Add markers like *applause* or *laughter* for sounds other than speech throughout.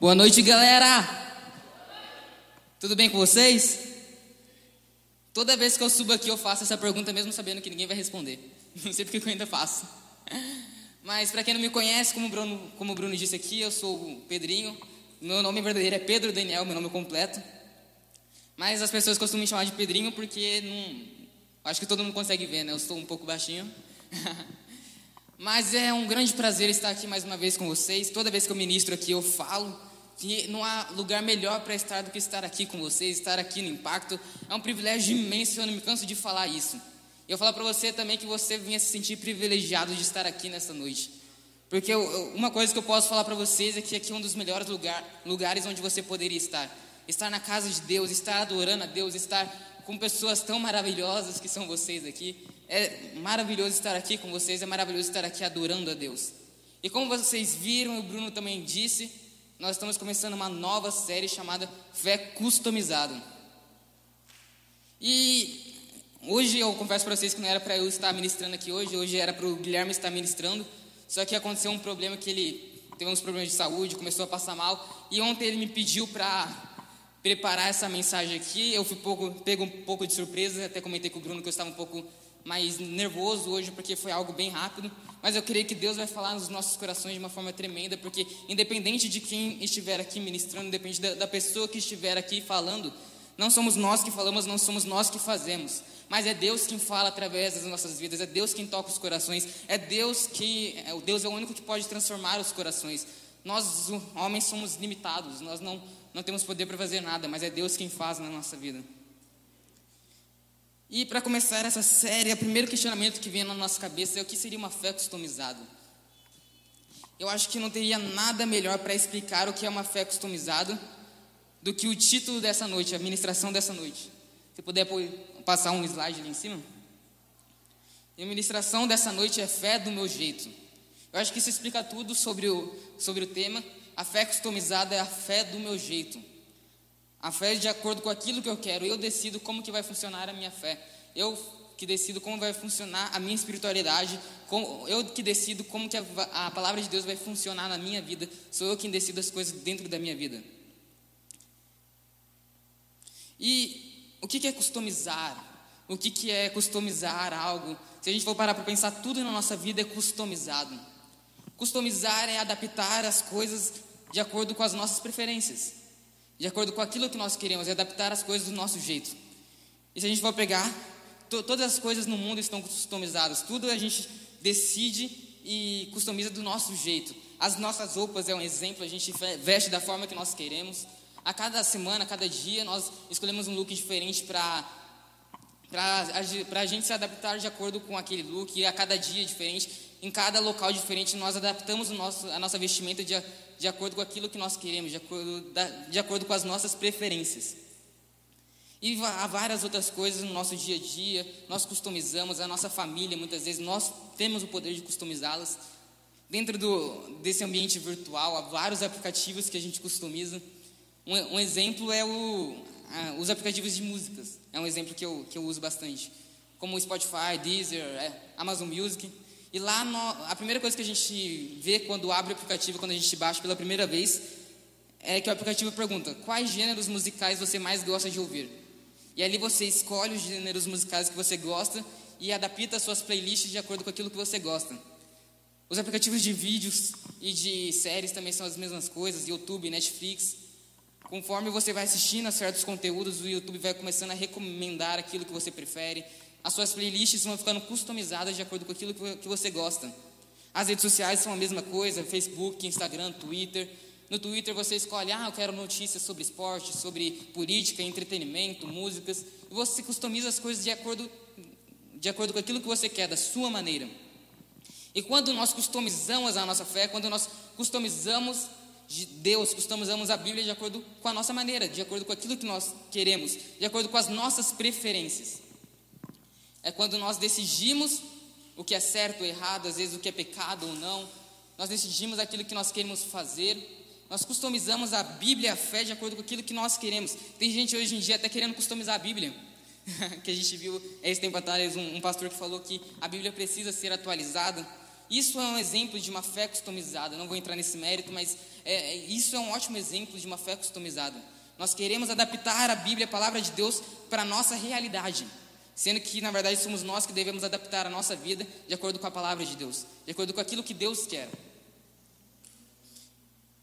Boa noite, galera! Tudo bem com vocês? Toda vez que eu subo aqui, eu faço essa pergunta, mesmo sabendo que ninguém vai responder. *laughs* Não sei porque eu ainda faço. Mas, para quem não me conhece, como o, Bruno, como o Bruno disse aqui, eu sou o Pedrinho. Meu nome verdadeiro é Pedro Daniel, meu nome completo. Mas as pessoas costumam me chamar de Pedrinho porque não, acho que todo mundo consegue ver, né? Eu sou um pouco baixinho. *laughs* Mas é um grande prazer estar aqui mais uma vez com vocês. Toda vez que eu ministro aqui, eu falo que não há lugar melhor para estar do que estar aqui com vocês, estar aqui no Impacto. É um privilégio imenso, eu não me canso de falar isso. E eu falo para você também que você venha se sentir privilegiado de estar aqui nessa noite. Porque eu, uma coisa que eu posso falar para vocês é que aqui é um dos melhores lugar, lugares onde você poderia estar. Estar na casa de Deus, estar adorando a Deus, estar com pessoas tão maravilhosas que são vocês aqui. É maravilhoso estar aqui com vocês, é maravilhoso estar aqui adorando a Deus. E como vocês viram, o Bruno também disse, nós estamos começando uma nova série chamada Fé Customizada. E hoje eu confesso para vocês que não era para eu estar ministrando aqui hoje, hoje era para o Guilherme estar ministrando, só que aconteceu um problema que ele teve uns problemas de saúde, começou a passar mal, e ontem ele me pediu para preparar essa mensagem aqui. Eu fui pouco, pego um pouco de surpresa, até comentei com o Bruno que eu estava um pouco mais nervoso hoje porque foi algo bem rápido, mas eu creio que Deus vai falar nos nossos corações de uma forma tremenda, porque independente de quem estiver aqui ministrando, independente da, da pessoa que estiver aqui falando, não somos nós que falamos, não somos nós que fazemos, mas é Deus quem fala através das nossas vidas, é Deus quem toca os corações, é Deus que, é, o Deus é o único que pode transformar os corações. Nós, homens, somos limitados, nós não, não temos poder para fazer nada, mas é Deus quem faz na nossa vida. E para começar essa série, o primeiro questionamento que vem na nossa cabeça é o que seria uma fé customizada? Eu acho que não teria nada melhor para explicar o que é uma fé customizada do que o título dessa noite, a ministração dessa noite. Se puder passar um slide ali em cima. A ministração dessa noite é fé do meu jeito. Eu acho que isso explica tudo sobre o, sobre o tema. A fé customizada é a fé do meu jeito. A fé é de acordo com aquilo que eu quero. Eu decido como que vai funcionar a minha fé. Eu que decido como vai funcionar a minha espiritualidade. eu que decido como que a, palavra de Deus vai funcionar na minha vida. Sou eu quem decido as coisas dentro da minha vida. E o que, é customizar? O que é customizar algo? Se a gente for parar para pensar, tudo na nossa vida é customizado. Customizar é adaptar as coisas de acordo com as nossas preferências de acordo com aquilo que nós queremos, e adaptar as coisas do nosso jeito. E se a gente for pegar, to, todas as coisas no mundo estão customizadas, tudo a gente decide e customiza do nosso jeito. As nossas roupas é um exemplo, a gente veste da forma que nós queremos. A cada semana, a cada dia, nós escolhemos um look diferente para para a gente se adaptar de acordo com aquele look, a cada dia diferente, em cada local diferente, nós adaptamos nosso, a nossa vestimenta de, de acordo com aquilo que nós queremos, de acordo, de acordo com as nossas preferências. E há várias outras coisas no nosso dia a dia, nós customizamos, a nossa família, muitas vezes, nós temos o poder de customizá-las. Dentro do, desse ambiente virtual, há vários aplicativos que a gente customiza. Um, um exemplo é o, os aplicativos de músicas, é um exemplo que eu, que eu uso bastante, como o Spotify, Deezer, é, Amazon Music. E lá, no, a primeira coisa que a gente vê quando abre o aplicativo, quando a gente baixa pela primeira vez, é que o aplicativo pergunta: quais gêneros musicais você mais gosta de ouvir? E ali você escolhe os gêneros musicais que você gosta e adapta as suas playlists de acordo com aquilo que você gosta. Os aplicativos de vídeos e de séries também são as mesmas coisas, YouTube, Netflix. Conforme você vai assistindo a certos conteúdos, o YouTube vai começando a recomendar aquilo que você prefere, as suas playlists vão ficando customizadas de acordo com aquilo que você gosta. As redes sociais são a mesma coisa, Facebook, Instagram, Twitter. No Twitter você escolhe, ah, eu quero notícias sobre esporte, sobre política, entretenimento, músicas. E você customiza as coisas de acordo, de acordo com aquilo que você quer, da sua maneira. E quando nós customizamos a nossa fé, quando nós customizamos de Deus, customizamos a Bíblia de acordo com a nossa maneira, de acordo com aquilo que nós queremos, de acordo com as nossas preferências. É quando nós decidimos o que é certo ou errado, às vezes o que é pecado ou não. Nós decidimos aquilo que nós queremos fazer. Nós customizamos a Bíblia a fé de acordo com aquilo que nós queremos. Tem gente hoje em dia até querendo customizar a Bíblia. *laughs* que a gente viu esse tempo atrás um, um pastor que falou que a Bíblia precisa ser atualizada. Isso é um exemplo de uma fé customizada. Não vou entrar nesse mérito, mas É, isso é um ótimo exemplo de uma fé customizada. Nós queremos adaptar a Bíblia, a palavra de Deus, para a nossa realidade, sendo que na verdade somos nós que devemos adaptar a nossa vida de acordo com a palavra de Deus, de acordo com aquilo que Deus quer.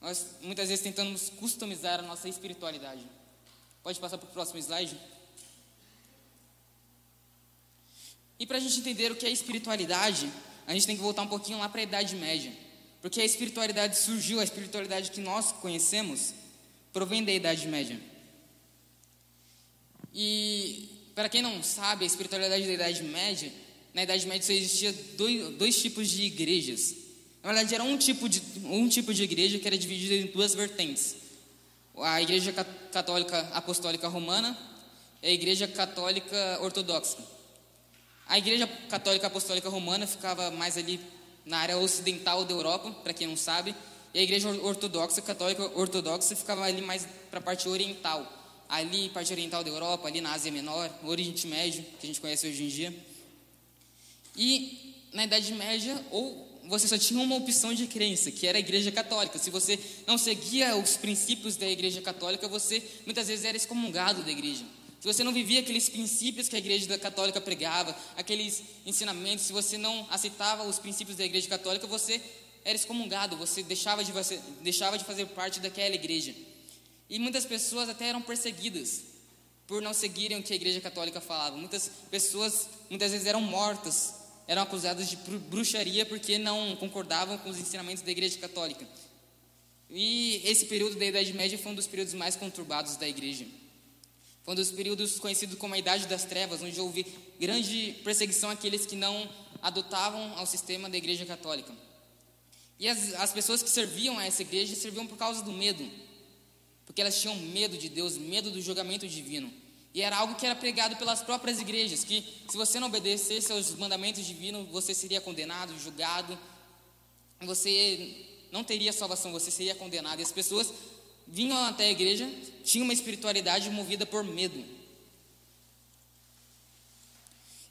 Nós muitas vezes tentamos customizar a nossa espiritualidade. Pode passar para o próximo slide? E para a gente entender o que é espiritualidade, a gente tem que voltar um pouquinho lá para a Idade Média. Porque a espiritualidade surgiu, a espiritualidade que nós conhecemos, provém da Idade Média. E, para quem não sabe, a espiritualidade da Idade Média, na Idade Média só existia dois, dois tipos de igrejas. Na verdade, era um tipo, de, um tipo de igreja que era dividida em duas vertentes. A Igreja Católica Apostólica Romana e a Igreja Católica Ortodoxa. A Igreja Católica Apostólica Romana ficava mais ali na área ocidental da Europa, para quem não sabe, e a Igreja Ortodoxa, Católica Ortodoxa, ficava ali mais para a parte oriental, ali parte oriental da Europa, ali na Ásia Menor, no Oriente Médio, que a gente conhece hoje em dia. E na Idade Média, ou você só tinha uma opção de crença, que era a Igreja Católica. Se você não seguia os princípios da Igreja Católica, você muitas vezes era excomungado da igreja se você não vivia aqueles princípios que a igreja católica pregava, aqueles ensinamentos, se você não aceitava os princípios da igreja católica, você era excomungado, você deixava de, você, deixava de fazer parte daquela igreja. E muitas pessoas até eram perseguidas por não seguirem o que a igreja católica falava. Muitas pessoas, muitas vezes, eram mortas, eram acusadas de bruxaria porque não concordavam com os ensinamentos da igreja católica. E esse período da Idade Média foi um dos períodos mais conturbados da igreja. Foi um dos períodos conhecidos como a Idade das Trevas, onde houve grande perseguição àqueles que não adotavam ao sistema da Igreja Católica. E as, as pessoas que serviam a essa igreja serviam por causa do medo, porque elas tinham medo de Deus, medo do julgamento divino. E era algo que era pregado pelas próprias igrejas, que se você não obedecesse aos mandamentos divinos, você seria condenado, julgado, você não teria salvação, você seria condenado. E as pessoas vinham até a igreja, tinham uma espiritualidade movida por medo.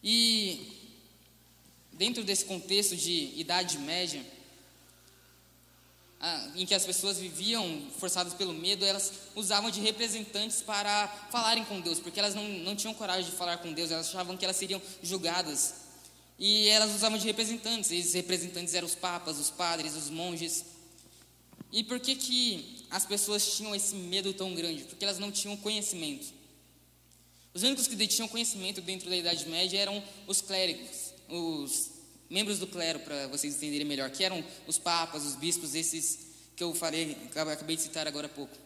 E dentro desse contexto de idade média, em que as pessoas viviam forçadas pelo medo, elas usavam de representantes para falarem com Deus, porque elas não, não tinham coragem de falar com Deus, elas achavam que elas seriam julgadas. E elas usavam de representantes, esses representantes eram os papas, os padres, os monges. E por que, que as pessoas tinham esse medo tão grande? Porque elas não tinham conhecimento. Os únicos que detinham conhecimento dentro da Idade Média eram os clérigos, os membros do clero, para vocês entenderem melhor, que eram os papas, os bispos, esses que eu falei, acabei de citar agora há pouco.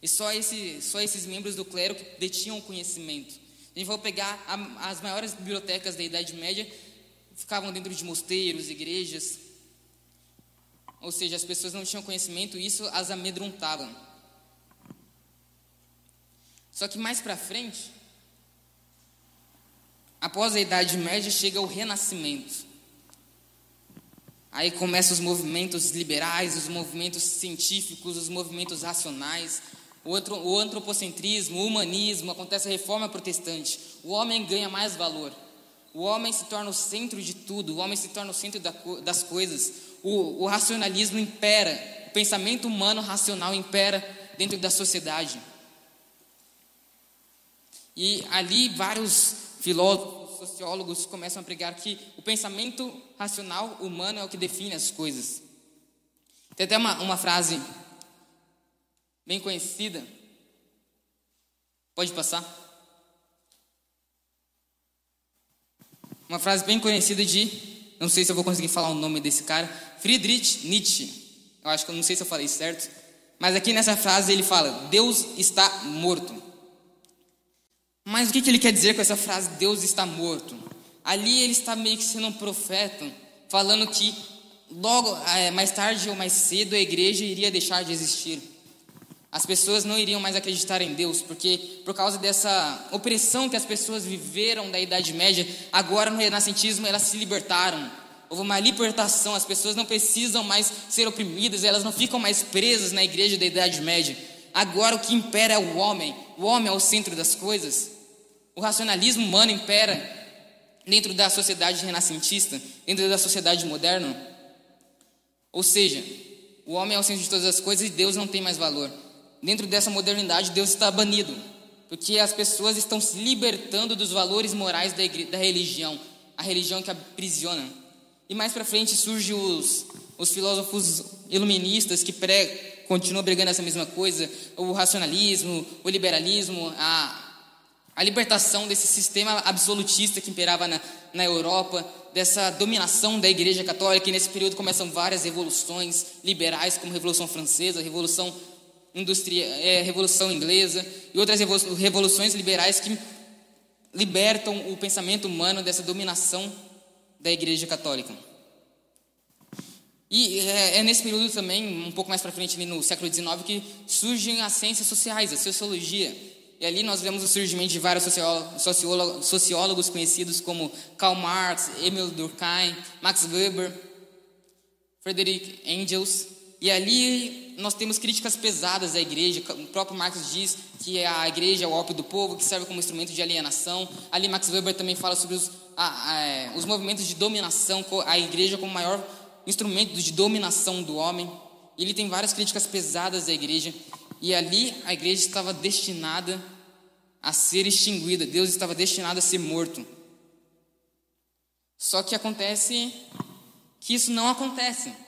E só, esse, só esses membros do clero que detinham conhecimento. A gente vai pegar a, as maiores bibliotecas da Idade Média, ficavam dentro de mosteiros, igrejas, ou seja, as pessoas não tinham conhecimento e isso as amedrontava. Só que mais para frente, após a Idade Média, chega o Renascimento. Aí começam os movimentos liberais, os movimentos científicos, os movimentos racionais, o, antropocentrismo, o humanismo, acontece a reforma protestante. O homem ganha mais valor. O homem se torna o centro de tudo, o homem se torna o centro das coisas o, o racionalismo impera, o pensamento humano racional impera dentro da sociedade. E ali vários filósofos, sociólogos começam a pregar que o pensamento racional humano é o que define as coisas. Tem até uma, uma frase bem conhecida. Pode passar? Uma frase bem conhecida de não sei se eu vou conseguir falar o nome desse cara, Friedrich Nietzsche. Eu acho que eu não sei se eu falei certo, mas aqui nessa frase ele fala: Deus está morto. Mas o que, ele quer dizer com essa frase, Deus está morto? Ali ele está meio que sendo um profeta, falando que logo, é, mais tarde ou mais cedo, a igreja iria deixar de existir. As pessoas não iriam mais acreditar em Deus, porque por causa dessa opressão que as pessoas viveram da Idade Média, agora no Renascentismo elas se libertaram. Houve uma libertação, as pessoas não precisam mais ser oprimidas, elas não ficam mais presas na igreja da Idade Média. Agora o que impera é o homem, o homem é o centro das coisas. O racionalismo humano impera dentro da sociedade renascentista, dentro da sociedade moderna. Ou seja, o homem é o centro de todas as coisas e Deus não tem mais valor. Dentro dessa modernidade, Deus está banido, porque as pessoas estão se libertando dos valores morais da, da religião, a religião que aprisiona. E mais para frente surgem os, os filósofos iluministas que continuam brigando essa mesma coisa, o racionalismo, o liberalismo, a, a libertação desse sistema absolutista que imperava na, na Europa, dessa dominação da Igreja Católica, e nesse período começam várias revoluções liberais, como a Revolução Francesa, a Revolução, Industria, é, Revolução Inglesa, e outras revoluções liberais que libertam o pensamento humano dessa dominação da Igreja Católica. E é, é nesse período também, um pouco mais para frente, no século XIX, que surgem as ciências sociais, a sociologia, e ali nós vemos o surgimento de vários sociólogos, sociólogos conhecidos como Karl Marx, Emil Durkheim, Max Weber, Frederick Engels. E ali nós temos críticas pesadas à igreja. O próprio Marx diz que a igreja é o ópio do povo, que serve como instrumento de alienação. Ali Max Weber também fala sobre os, a, a, é, os movimentos de dominação, a igreja como maior instrumento de dominação do homem. Ele tem várias críticas pesadas à igreja. E ali a igreja estava destinada a ser extinguida, Deus estava destinado a ser morto. Só que acontece que isso não acontece.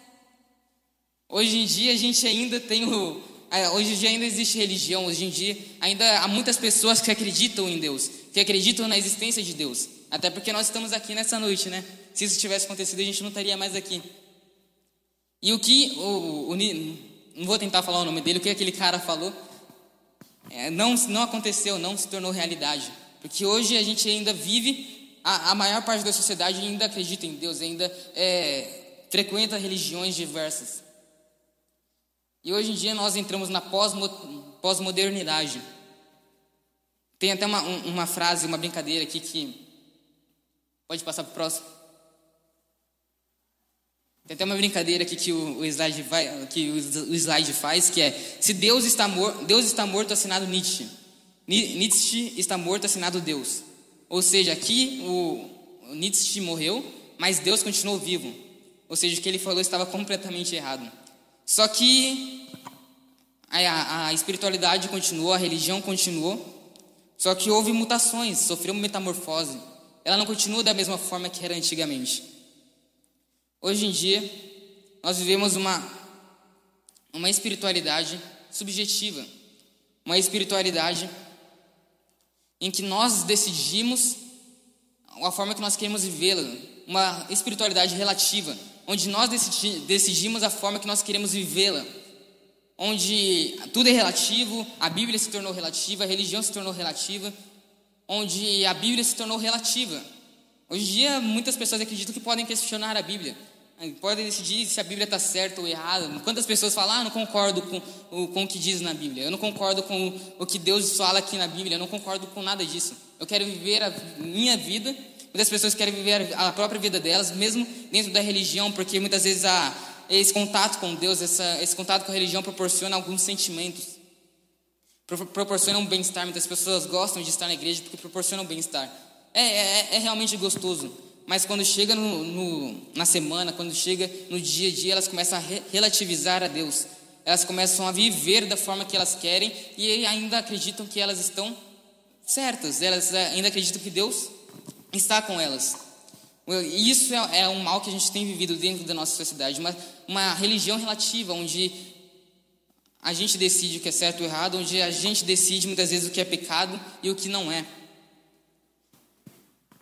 Hoje em dia a gente ainda tem o. É, hoje em dia ainda existe religião, hoje em dia ainda há muitas pessoas que acreditam em Deus, que acreditam na existência de Deus. Até porque nós estamos aqui nessa noite, né? Se isso tivesse acontecido, a gente não estaria mais aqui. E o que o, o, não vou tentar falar o nome dele, o que aquele cara falou, é, não, não aconteceu, não se tornou realidade. Porque hoje a gente ainda vive, a, a maior parte da sociedade ainda acredita em Deus, ainda é, frequenta religiões diversas. E hoje em dia nós entramos na pós-modernidade. Tem até uma, uma frase, uma brincadeira aqui que. Pode passar para o próximo. Tem até uma brincadeira aqui que o, o, slide, vai, que o, o, slide faz, que é se Deus está, mor Deus está morto, assinado Nietzsche. Nietzsche está morto, assinado Deus. Ou seja, aqui o, o Nietzsche morreu, mas Deus continuou vivo. Ou seja, o que ele falou estava completamente errado. Só que a, a espiritualidade continuou, a religião continuou, só que houve mutações, sofreu uma metamorfose. Ela não continua da mesma forma que era antigamente. Hoje em dia, nós vivemos uma, uma espiritualidade subjetiva, uma espiritualidade em que nós decidimos a forma que nós queremos vivê-la, uma espiritualidade relativa, onde nós decidimos a forma que nós queremos vivê-la, onde tudo é relativo, a Bíblia se tornou relativa, a religião se tornou relativa, onde a Bíblia se tornou relativa. Hoje em dia, muitas pessoas acreditam que podem questionar a Bíblia, podem decidir se a Bíblia está certa ou errada. Quantas pessoas falam, ah, não concordo com, com o que diz na Bíblia, eu não concordo com o que Deus fala aqui na Bíblia, eu não concordo com nada disso. Eu quero viver a minha vida, muitas pessoas querem viver a própria vida delas, mesmo dentro da religião, porque muitas vezes a, esse contato com Deus, essa, esse contato com a religião proporciona alguns sentimentos, proporciona um bem-estar. Muitas pessoas gostam de estar na igreja porque proporciona um bem-estar. É, é, é realmente gostoso mas quando chega no, no, na semana, quando chega no dia a dia, elas começam a re relativizar a Deus. Elas começam a viver da forma que elas querem e ainda acreditam que elas estão certas. Elas ainda acreditam que Deus está com elas. Isso é, é um mal que a gente tem vivido dentro da nossa sociedade. Uma, uma religião relativa, onde a gente decide o que é certo ou errado, onde a gente decide muitas vezes o que é pecado e o que não é.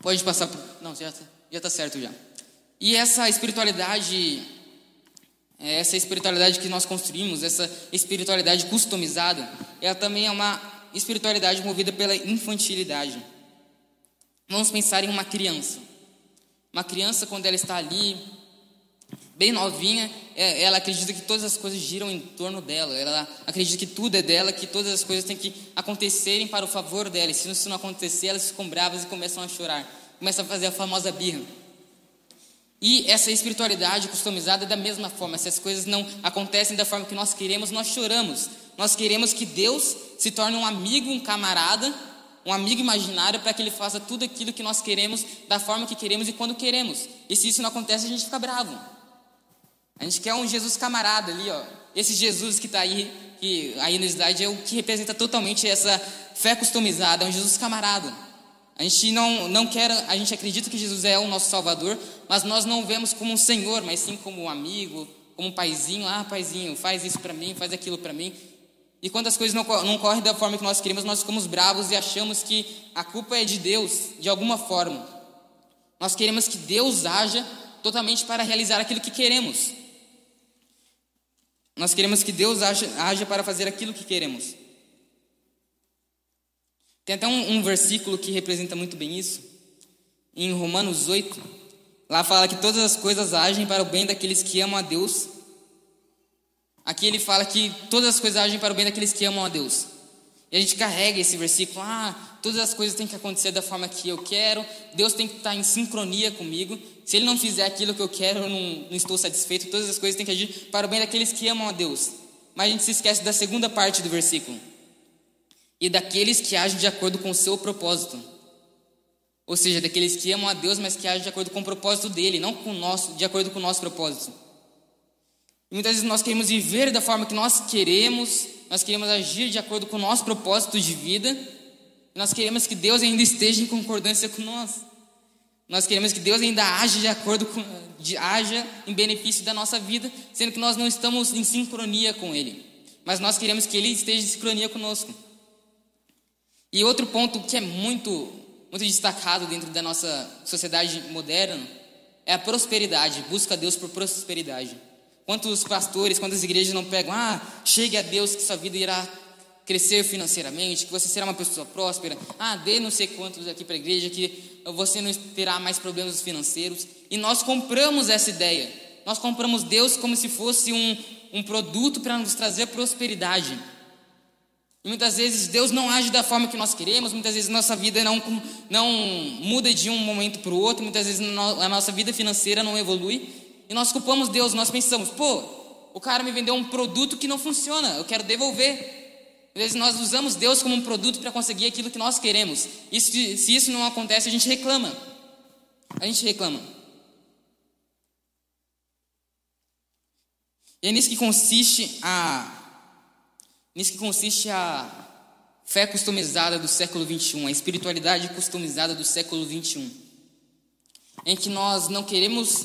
Pode passar por. Não, já está já está certo já. E essa espiritualidade, é, essa espiritualidade que nós construímos, essa espiritualidade customizada, ela também é uma espiritualidade movida pela infantilidade. Vamos pensar em uma criança. Uma criança, quando ela está ali, bem novinha, é, ela acredita que todas as coisas giram em torno dela. Ela acredita que tudo é dela, que todas as coisas têm que acontecerem para o favor dela. E se isso não acontecer, elas ficam bravas e começam a chorar começa a fazer a famosa birra. E essa espiritualidade customizada é da mesma forma. Se as coisas não acontecem da forma que nós queremos, nós choramos. Nós queremos que Deus se torne um amigo, um camarada, um amigo imaginário para que Ele faça tudo aquilo que nós queremos, da forma que queremos e quando queremos. E se isso não acontece, a gente fica bravo. A gente quer um Jesus camarada ali, ó. Esse Jesus que está aí, que aí no slide é o que representa totalmente essa fé customizada, é um Jesus camarada. A gente não, não quer, a gente acredita que Jesus é o nosso Salvador, mas nós não vemos como um Senhor, mas sim como um amigo, como um paizinho. Ah, paizinho, faz isso para mim, faz aquilo para mim. E quando as coisas não, não correm da forma que nós queremos, nós ficamos bravos e achamos que a culpa é de Deus, de alguma forma. Nós queremos que Deus haja totalmente para realizar aquilo que queremos. Nós queremos que Deus haja, haja para fazer aquilo que queremos. Tem até um, um versículo que representa muito bem isso. Em Romanos 8, lá fala que todas as coisas agem para o bem daqueles que amam a Deus. Aqui ele fala que todas as coisas agem para o bem daqueles que amam a Deus. E a gente carrega esse versículo, ah, todas as coisas têm que acontecer da forma que eu quero, Deus tem que estar em sincronia comigo. Se Ele não fizer aquilo que eu quero, eu não, não estou satisfeito. Todas as coisas têm que agir para o bem daqueles que amam a Deus. Mas a gente se esquece da segunda parte do versículo e daqueles que agem de acordo com o seu propósito. Ou seja, daqueles que amam a Deus, mas que agem de acordo com o propósito dele, não com o nosso, de acordo com o nosso propósito. E muitas vezes nós queremos viver da forma que nós queremos, nós queremos agir de acordo com o nosso propósito de vida, nós queremos que Deus ainda esteja em concordância com nós. Nós queremos que Deus ainda haja de acordo com, de, haja em benefício da nossa vida, sendo que nós não estamos em sincronia com Ele. Mas nós queremos que Ele esteja em sincronia conosco. E outro ponto que é muito, muito destacado dentro da nossa sociedade moderna é a prosperidade, busca a Deus por prosperidade. Quantos pastores, quantas igrejas não pegam, ah, chegue a Deus que sua vida irá crescer financeiramente, que você será uma pessoa próspera, ah, dê não sei quantos aqui para a igreja, que você não terá mais problemas financeiros. E nós compramos essa ideia. Nós compramos Deus como se fosse um, um produto para nos trazer prosperidade. E muitas vezes Deus não age da forma que nós queremos, muitas vezes nossa vida não, não muda de um momento para o outro, muitas vezes a nossa vida financeira não evolui. E nós culpamos Deus, nós pensamos, pô, o cara me vendeu um produto que não funciona, eu quero devolver. Às vezes nós usamos Deus como um produto para conseguir aquilo que nós queremos. Se, se isso não acontece, a gente reclama. A gente reclama. E é nisso que consiste a Nisso que consiste a fé customizada do século 21, a espiritualidade customizada do século 21, em que nós não queremos,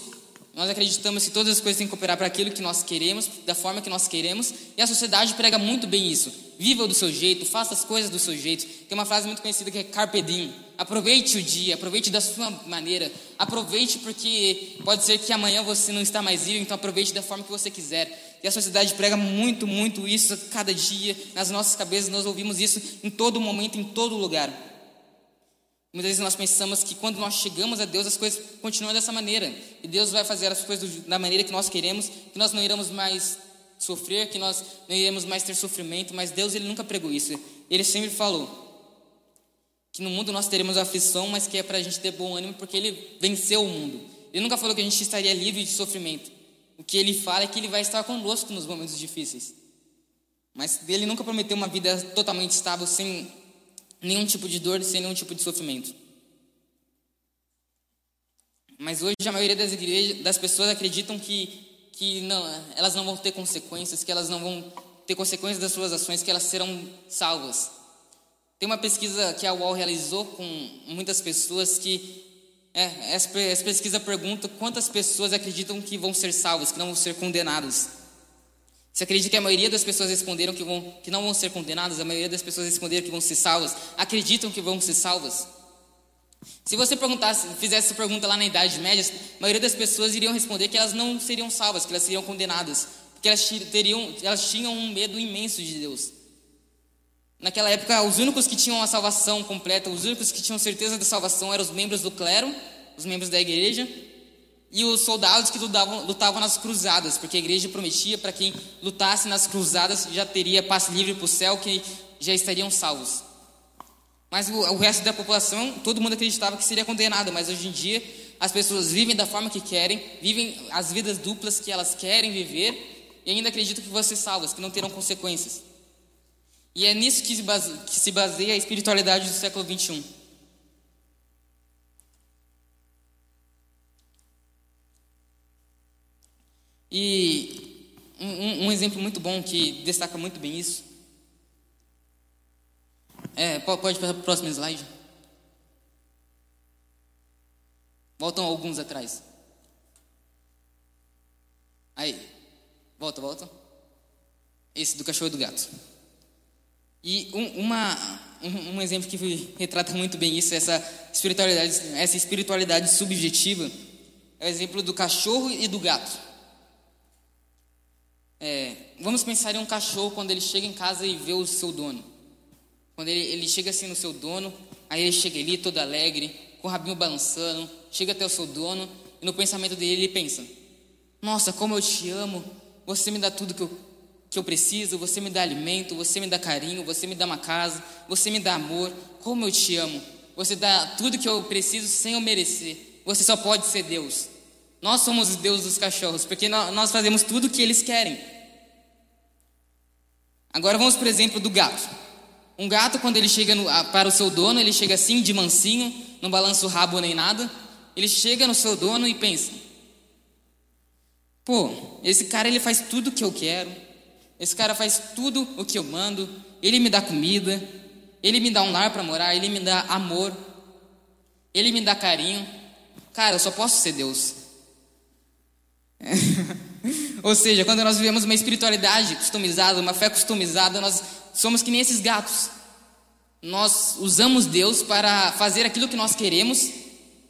nós acreditamos que todas as coisas têm que cooperar para aquilo que nós queremos, da forma que nós queremos, e a sociedade prega muito bem isso. Viva do seu jeito, faça as coisas do seu jeito. Tem uma frase muito conhecida que é carpe diem. Aproveite o dia, aproveite da sua maneira. Aproveite porque pode ser que amanhã você não está mais vivo, então aproveite da forma que você quiser. E a sociedade prega muito, muito isso cada dia. Nas nossas cabeças nós ouvimos isso em todo momento, em todo lugar. Muitas vezes nós pensamos que quando nós chegamos a Deus as coisas continuam dessa maneira. E Deus vai fazer as coisas da maneira que nós queremos, que nós não iremos mais sofrer, que nós não iremos mais ter sofrimento. Mas Deus ele nunca pregou isso. Ele sempre falou que no mundo nós teremos aflição, mas que é para a gente ter bom ânimo porque Ele venceu o mundo. Ele nunca falou que a gente estaria livre de sofrimento. O que ele fala é que ele vai estar conosco nos momentos difíceis. Mas ele nunca prometeu uma vida totalmente estável, sem nenhum tipo de dor, sem nenhum tipo de sofrimento. Mas hoje a maioria das igrejas, das pessoas acreditam que, que não, elas não vão ter consequências, que elas não vão ter consequências das suas ações, que elas serão salvas. Tem uma pesquisa que a UOL realizou com muitas pessoas que é, essa, pesquisa pergunta quantas pessoas acreditam que vão ser salvas, que não vão ser condenadas. Você acredita que a maioria das pessoas responderam que, vão, que não vão ser condenadas? A maioria das pessoas responderam que vão ser salvas? Acreditam que vão ser salvas? Se você perguntasse, fizesse essa pergunta lá na Idade Média, a maioria das pessoas iriam responder que elas não seriam salvas, que elas seriam condenadas, porque elas, teriam, elas tinham um medo imenso de Deus. Naquela época, os únicos que tinham a salvação completa, os únicos que tinham certeza da salvação eram os membros do clero, os membros da igreja, e os soldados que lutavam, lutavam nas cruzadas, porque a igreja prometia para quem lutasse nas cruzadas já teria passe livre para o céu, que já estariam salvos. Mas o, o resto da população, todo mundo acreditava que seria condenado, mas hoje em dia as pessoas vivem da forma que querem, vivem as vidas duplas que elas querem viver e ainda acreditam que vão ser salvas, que não terão consequências. E é nisso que se, baseia, que se baseia a espiritualidade do século XXI. E um, um exemplo muito bom que destaca muito bem isso. É, pode passar para o próximo slide. Voltam alguns atrás. Aí. Volta, volta. Esse do cachorro e do gato. E um, uma, um, um, exemplo que retrata muito bem isso, essa espiritualidade, essa espiritualidade subjetiva, é o exemplo do cachorro e do gato. É, vamos pensar em um cachorro quando ele chega em casa e vê o seu dono. Quando ele, ele chega assim no seu dono, aí ele chega ali todo alegre, com o rabinho balançando, chega até o seu dono, e no pensamento dele ele pensa: Nossa, como eu te amo, você me dá tudo que eu, que eu preciso, você me dá alimento, você me dá carinho, você me dá uma casa, você me dá amor, como eu te amo. Você dá tudo que eu preciso sem eu merecer. Você só pode ser Deus. Nós somos os deuses dos cachorros, porque nós fazemos tudo o que eles querem. Agora vamos para o exemplo do gato. Um gato, quando ele chega no, para o seu dono, ele chega assim, de mansinho, não balança o rabo nem nada. Ele chega no seu dono e pensa: Pô, esse cara ele faz tudo o que eu quero. Esse cara faz tudo o que eu mando. Ele me dá comida. Ele me dá um lar para morar. Ele me dá amor. Ele me dá carinho. Cara, eu só posso ser Deus. *laughs* Ou seja, quando nós vivemos uma espiritualidade customizada, uma fé customizada, nós somos que nem esses gatos. Nós usamos Deus para fazer aquilo que nós queremos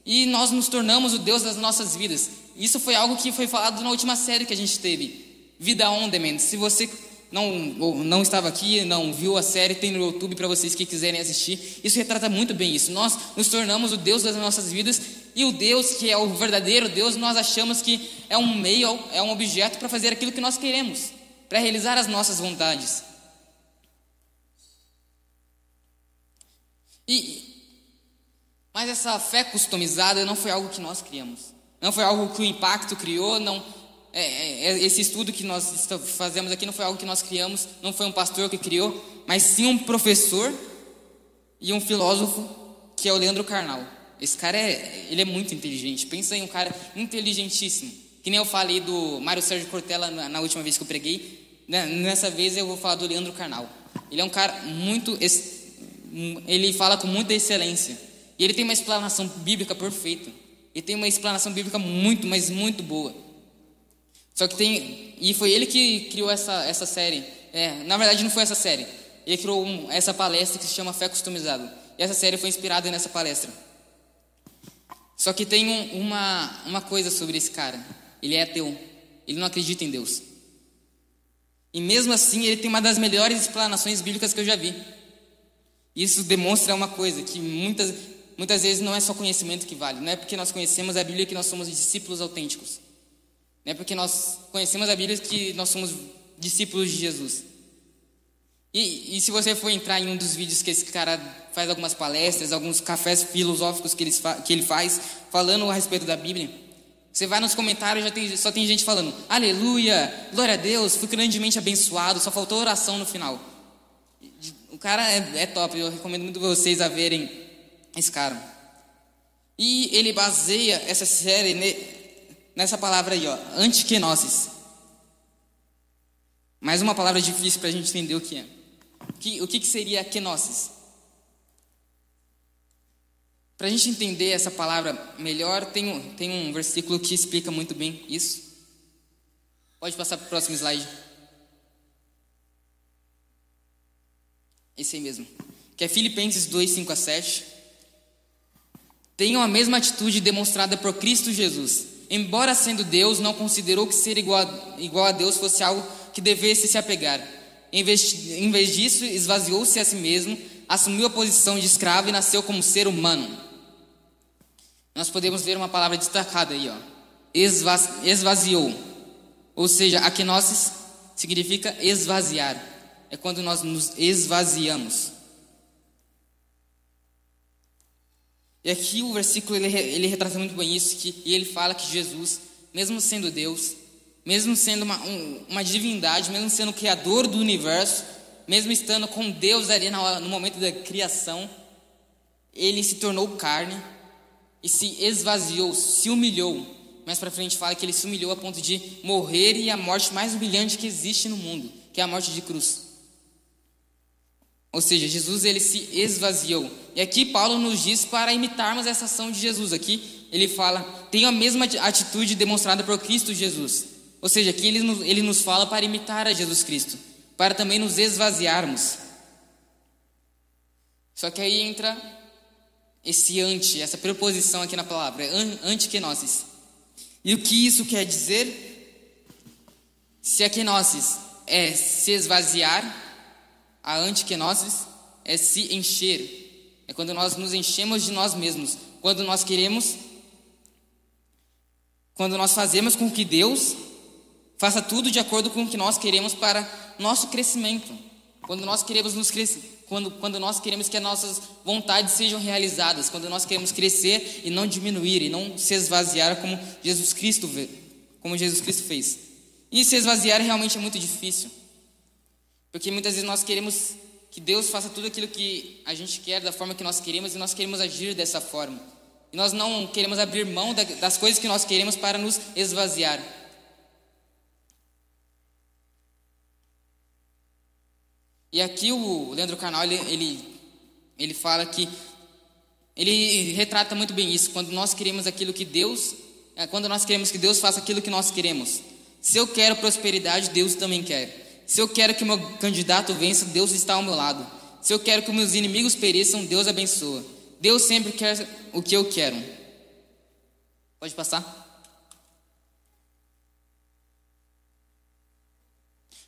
e nós nos tornamos o Deus das nossas vidas. Isso foi algo que foi falado na última série que a gente teve, Vida On Demand. Se você não, não estava aqui, não viu a série, tem no YouTube para vocês que quiserem assistir. Isso retrata muito bem isso. Nós nos tornamos o Deus das nossas vidas e o Deus que é o verdadeiro Deus, nós achamos que é um meio, é um objeto para fazer aquilo que nós queremos, para realizar as nossas vontades. E mas essa fé customizada não foi algo que nós criamos. Não foi algo que o impacto criou, não é, é, é esse estudo que nós fazemos aqui não foi algo que nós criamos, não foi um pastor que criou, mas sim um professor e um filósofo que é o Leandro Carnal. Esse cara é, ele é muito inteligente. Pensa em um cara inteligentíssimo. Que nem eu falei do Mário Sérgio Cortella na, na última vez que eu preguei. Né? Nessa vez eu vou falar do Leandro Carnal. Ele é um cara muito, ele fala com muita excelência. E ele tem uma explanação bíblica perfeita. Ele tem uma explanação bíblica muito, mas muito boa. Só que tem. E foi ele que criou essa, essa série. É, na verdade, não foi essa série. Ele criou um, essa palestra que se chama Fé Customizada. E essa série foi inspirada nessa palestra. Só que tem um, uma, uma coisa sobre esse cara. Ele é ateu. Ele não acredita em Deus. E mesmo assim, ele tem uma das melhores explanações bíblicas que eu já vi. Isso demonstra uma coisa, que muitas, muitas vezes não é só conhecimento que vale. Não é porque nós conhecemos a Bíblia que nós somos discípulos autênticos. Não é porque nós conhecemos a Bíblia que nós somos discípulos de Jesus. E, e, se você for entrar em um dos vídeos que esse cara faz algumas palestras, alguns cafés filosóficos que ele, que ele faz, falando a respeito da Bíblia, você vai nos comentários já tem, só tem gente falando, aleluia, glória a Deus, fui grandemente abençoado, só faltou oração no final. O cara é, é top, eu recomendo muito vocês a verem esse cara. E ele baseia essa série nessa palavra aí, ó, antiquenosis. Mais uma palavra difícil para a gente entender o que é. Que, o que, que seria kenosis? Para a gente entender essa palavra melhor, tem um, tem um versículo que explica muito bem isso. Pode passar para o próximo slide. Esse aí mesmo. Que é Filipenses 2, 5 a 7. Tenham a mesma atitude demonstrada por Cristo Jesus. Embora sendo Deus, não considerou que ser igual a, igual a Deus fosse algo que devesse se apegar em vez, em vez disso, esvaziou-se a si mesmo, assumiu a posição de escravo e nasceu como ser humano. Nós podemos ver uma palavra destacada aí, ó. esvaziou. Ou seja, aquenosis significa esvaziar. É quando nós nos esvaziamos. E aqui o versículo ele, ele retrata muito bem isso, que, e ele fala que Jesus, mesmo sendo Deus, mesmo sendo uma, um, uma divindade, mesmo sendo o criador do universo, mesmo estando com Deus ali no, momento da criação, ele se tornou carne e se esvaziou, se humilhou mais para frente fala que ele se humilhou a ponto de morrer e a morte mais humilhante que existe no mundo, que é a morte de cruz. Ou seja, Jesus ele se esvaziou. E aqui Paulo nos diz para imitarmos essa ação de Jesus. Aqui ele fala: tenha a mesma atitude demonstrada por Cristo Jesus. Ou seja, aqui ele nos, ele nos fala para imitar a Jesus Cristo, para também nos esvaziarmos. Só que aí entra esse ante, essa preposição aqui na palavra, antikenosis. E o que isso quer dizer? Se a kenosis é se esvaziar, a antikenosis é se encher. É quando nós nos enchemos de nós mesmos. Quando nós queremos, quando nós fazemos com que Deus faça tudo de acordo com o que nós queremos para nosso crescimento. Quando nós queremos nos crescer, quando, quando nós queremos que as nossas vontades sejam realizadas, quando nós queremos crescer e não diminuir, e não se esvaziar como Jesus Cristo, como Jesus Cristo fez. E se esvaziar realmente é muito difícil. Porque muitas vezes nós queremos que Deus faça tudo aquilo que a gente quer da forma que nós queremos e nós queremos agir dessa forma. E nós não queremos abrir mão das coisas que nós queremos para nos esvaziar. E aqui o Leandro Carnal, ele, ele, ele fala que ele retrata muito bem isso, quando nós queremos aquilo que Deus, é, quando nós queremos que Deus faça aquilo que nós queremos. Se eu quero prosperidade, Deus também quer. Se eu quero que meu candidato vença, Deus está ao meu lado. Se eu quero que meus inimigos pereçam, Deus abençoa. Deus sempre quer o que eu quero. Pode passar?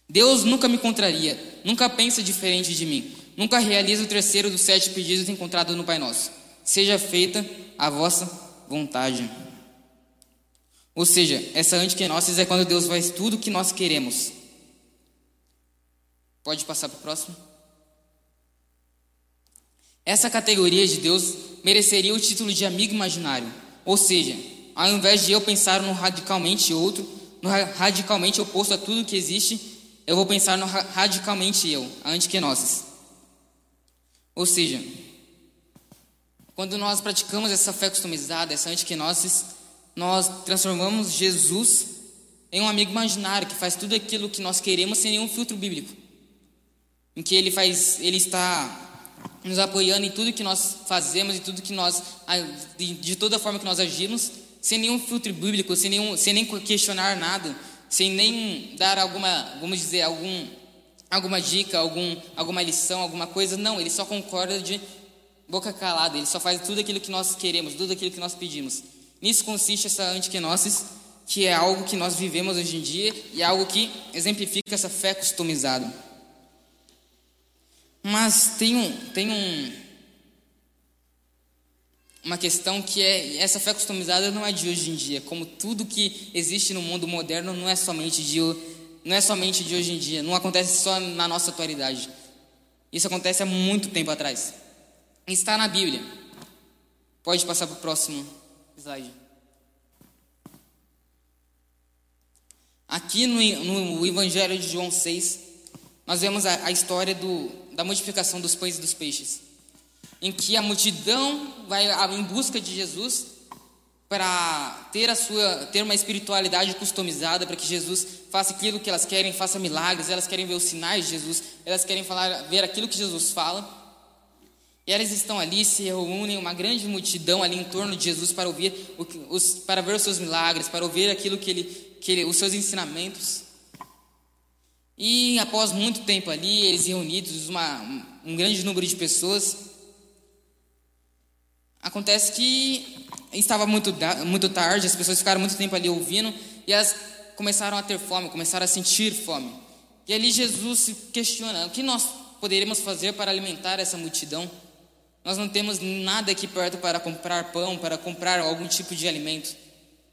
Deus nunca me contraria, nunca pensa diferente de mim, nunca realiza o terceiro dos sete pedidos encontrados no Pai Nosso. Seja feita a vossa vontade. Ou seja, essa antiquenosis é quando Deus faz tudo o que nós queremos. Pode passar para o próximo? Essa categoria de Deus mereceria o título de amigo imaginário. Ou seja, ao invés de eu pensar no radicalmente outro, no radicalmente oposto a tudo que existe, eu vou pensar no radicalmente eu, a antiquenosis. Ou seja, quando nós praticamos essa fé customizada, essa antiquenosis, nós transformamos Jesus em um amigo imaginário que faz tudo aquilo que nós queremos sem nenhum filtro bíblico em que ele faz, ele está nos apoiando em tudo que nós fazemos e tudo que nós de toda forma que nós agimos, sem nenhum filtro bíblico, sem nenhum, sem nem questionar nada, sem nem dar alguma, vamos dizer, algum alguma dica, algum alguma lição, alguma coisa, não, ele só concorda de boca calada, ele só faz tudo aquilo que nós queremos, tudo aquilo que nós pedimos. Nisso consiste essa antiquenosis, que é algo que nós vivemos hoje em dia e é algo que exemplifica essa fé customizada. Mas tem um, tem um, uma questão que é essa fé customizada não é de hoje em dia, como tudo que existe no mundo moderno não é somente de não é somente de hoje em dia, não acontece só na nossa atualidade. Isso acontece há muito tempo atrás. Está na Bíblia. Pode passar para o próximo slide. Aqui no, no Evangelho de João 6, nós vemos a, a história do, da multiplicação dos pães e dos peixes, em que a multidão vai em busca de Jesus para ter a sua ter uma espiritualidade customizada para que Jesus faça aquilo que elas querem, faça milagres, elas querem ver os sinais de Jesus, elas querem falar, ver aquilo que Jesus fala. E elas estão ali, se reúnem uma grande multidão ali em torno de Jesus para ouvir os, para ver os seus milagres, para ouvir aquilo que ele, que ele, os seus ensinamentos. E após muito tempo ali, eles reunidos, uma, um grande número de pessoas, acontece que estava muito, muito tarde, as pessoas ficaram muito tempo ali ouvindo e elas começaram a ter fome, começaram a sentir fome. E ali Jesus se questiona: o que nós poderíamos fazer para alimentar essa multidão? Nós não temos nada aqui perto para comprar pão, para comprar algum tipo de alimento.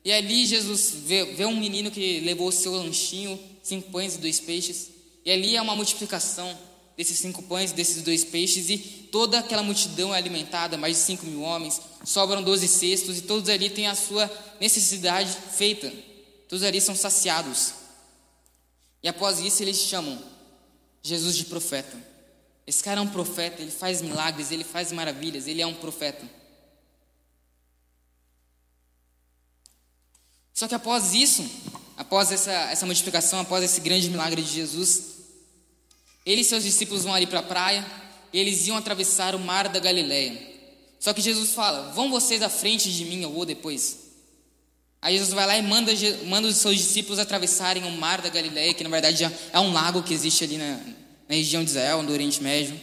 E ali Jesus vê, vê um menino que levou o seu lanchinho cinco pães e dois peixes. E ali é uma multiplicação desses cinco pães, desses dois peixes, e toda aquela multidão é alimentada, mais de cinco mil homens, sobram doze cestos, e todos ali têm a sua necessidade feita. Todos ali são saciados. E após isso eles chamam Jesus de profeta. Esse cara é um profeta, ele faz milagres, ele faz maravilhas, ele é um profeta. Só que após isso, após essa, essa multiplicação, após esse grande milagre de Jesus, ele e seus discípulos vão ali para a praia, eles iam atravessar o mar da Galileia. Só que Jesus fala: Vão vocês à frente de mim, eu vou depois. Aí Jesus vai lá e manda, manda os seus discípulos atravessarem o mar da Galileia, que na verdade é um lago que existe ali na, na região de Israel, no Oriente Médio.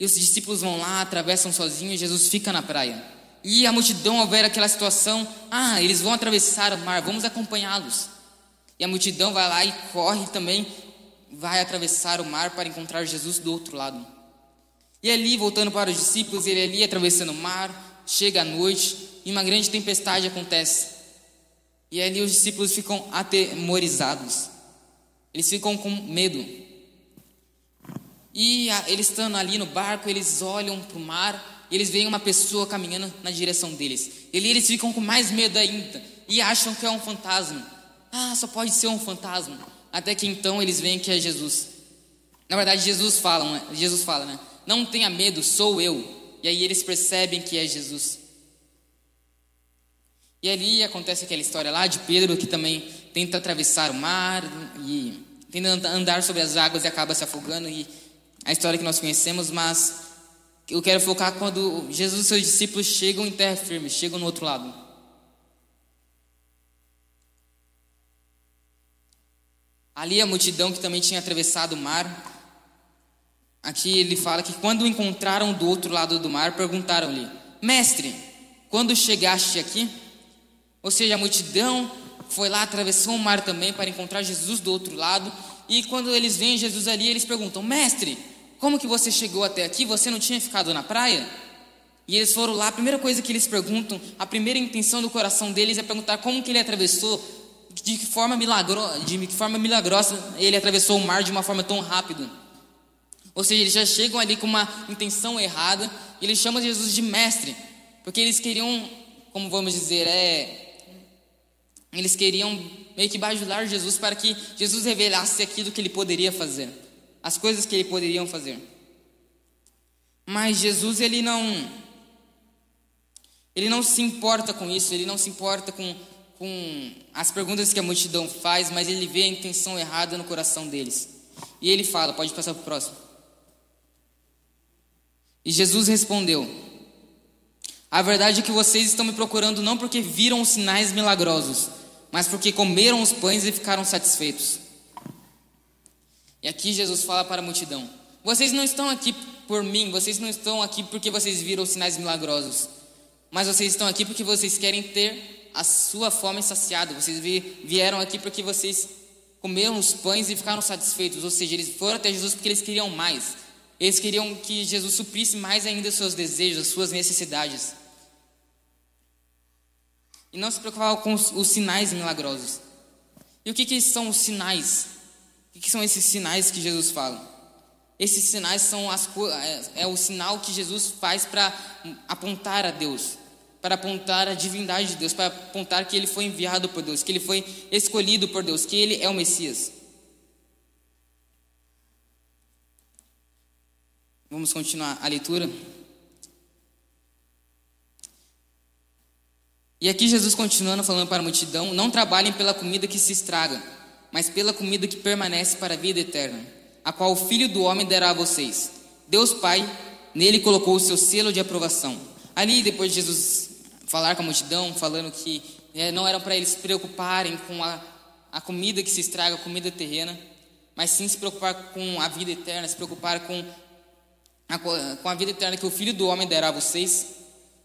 E os discípulos vão lá, atravessam sozinhos, Jesus fica na praia. E a multidão, ao ver aquela situação, ah, eles vão atravessar o mar, vamos acompanhá-los. E a multidão vai lá e corre também, vai atravessar o mar para encontrar Jesus do outro lado. E ali, voltando para os discípulos, ele ali atravessando o mar, chega a noite e uma grande tempestade acontece. E ali os discípulos ficam atemorizados. Eles ficam com medo. E eles estando ali no barco, eles olham para o mar e eles veem uma pessoa caminhando na direção deles. E ali eles ficam com mais medo ainda e acham que é um fantasma. Ah, só pode ser um fantasma. Até que então eles veem que é Jesus. Na verdade, Jesus fala, né? Jesus fala, né? Não tenha medo, sou eu. E aí eles percebem que é Jesus. E ali acontece aquela história lá de Pedro que também tenta atravessar o mar e tenta andar sobre as águas e acaba se afogando e a história que nós conhecemos, mas eu quero focar quando Jesus e seus discípulos chegam em terra firme, chegam no outro lado. Ali a multidão que também tinha atravessado o mar, aqui ele fala que quando o encontraram do outro lado do mar, perguntaram-lhe: Mestre, quando chegaste aqui? Ou seja, a multidão foi lá, atravessou o mar também para encontrar Jesus do outro lado. E quando eles veem Jesus ali, eles perguntam: Mestre, como que você chegou até aqui? Você não tinha ficado na praia? E eles foram lá, a primeira coisa que eles perguntam, a primeira intenção do coração deles é perguntar como que ele atravessou, de que forma milagrosa, de que forma milagrosa ele atravessou o mar de uma forma tão rápida. Ou seja, eles já chegam ali com uma intenção errada, e eles chamam Jesus de mestre, porque eles queriam, como vamos dizer, é eles queriam meio que bajular Jesus para que Jesus revelasse aquilo que ele poderia fazer as coisas que ele poderiam fazer. Mas Jesus ele não ele não se importa com isso, ele não se importa com, com as perguntas que a multidão faz, mas ele vê a intenção errada no coração deles. E ele fala, pode passar para o próximo. E Jesus respondeu: A verdade é que vocês estão me procurando não porque viram os sinais milagrosos, mas porque comeram os pães e ficaram satisfeitos. E aqui Jesus fala para a multidão: Vocês não estão aqui por mim, vocês não estão aqui porque vocês viram sinais milagrosos, mas vocês estão aqui porque vocês querem ter a sua fome saciada. Vocês vieram aqui porque vocês comeram os pães e ficaram satisfeitos, ou seja, eles foram até Jesus porque eles queriam mais. Eles queriam que Jesus suprisse mais ainda os seus desejos, as suas necessidades. E não se preocupavam com os, os sinais milagrosos. E o que, que são os sinais o que são esses sinais que Jesus fala? Esses sinais são as, é, é o sinal que Jesus faz para apontar a Deus, para apontar a divindade de Deus, para apontar que ele foi enviado por Deus, que ele foi escolhido por Deus, que ele é o Messias. Vamos continuar a leitura. E aqui Jesus continuando falando para a multidão: Não trabalhem pela comida que se estraga mas pela comida que permanece para a vida eterna, a qual o Filho do Homem dará a vocês. Deus Pai, nele colocou o seu selo de aprovação. Ali, depois de Jesus falar com a multidão, falando que é, não era para eles se preocuparem com a, a comida que se estraga, a comida terrena, mas sim se preocupar com a vida eterna, se preocupar com a, com a vida eterna que o Filho do Homem dará a vocês.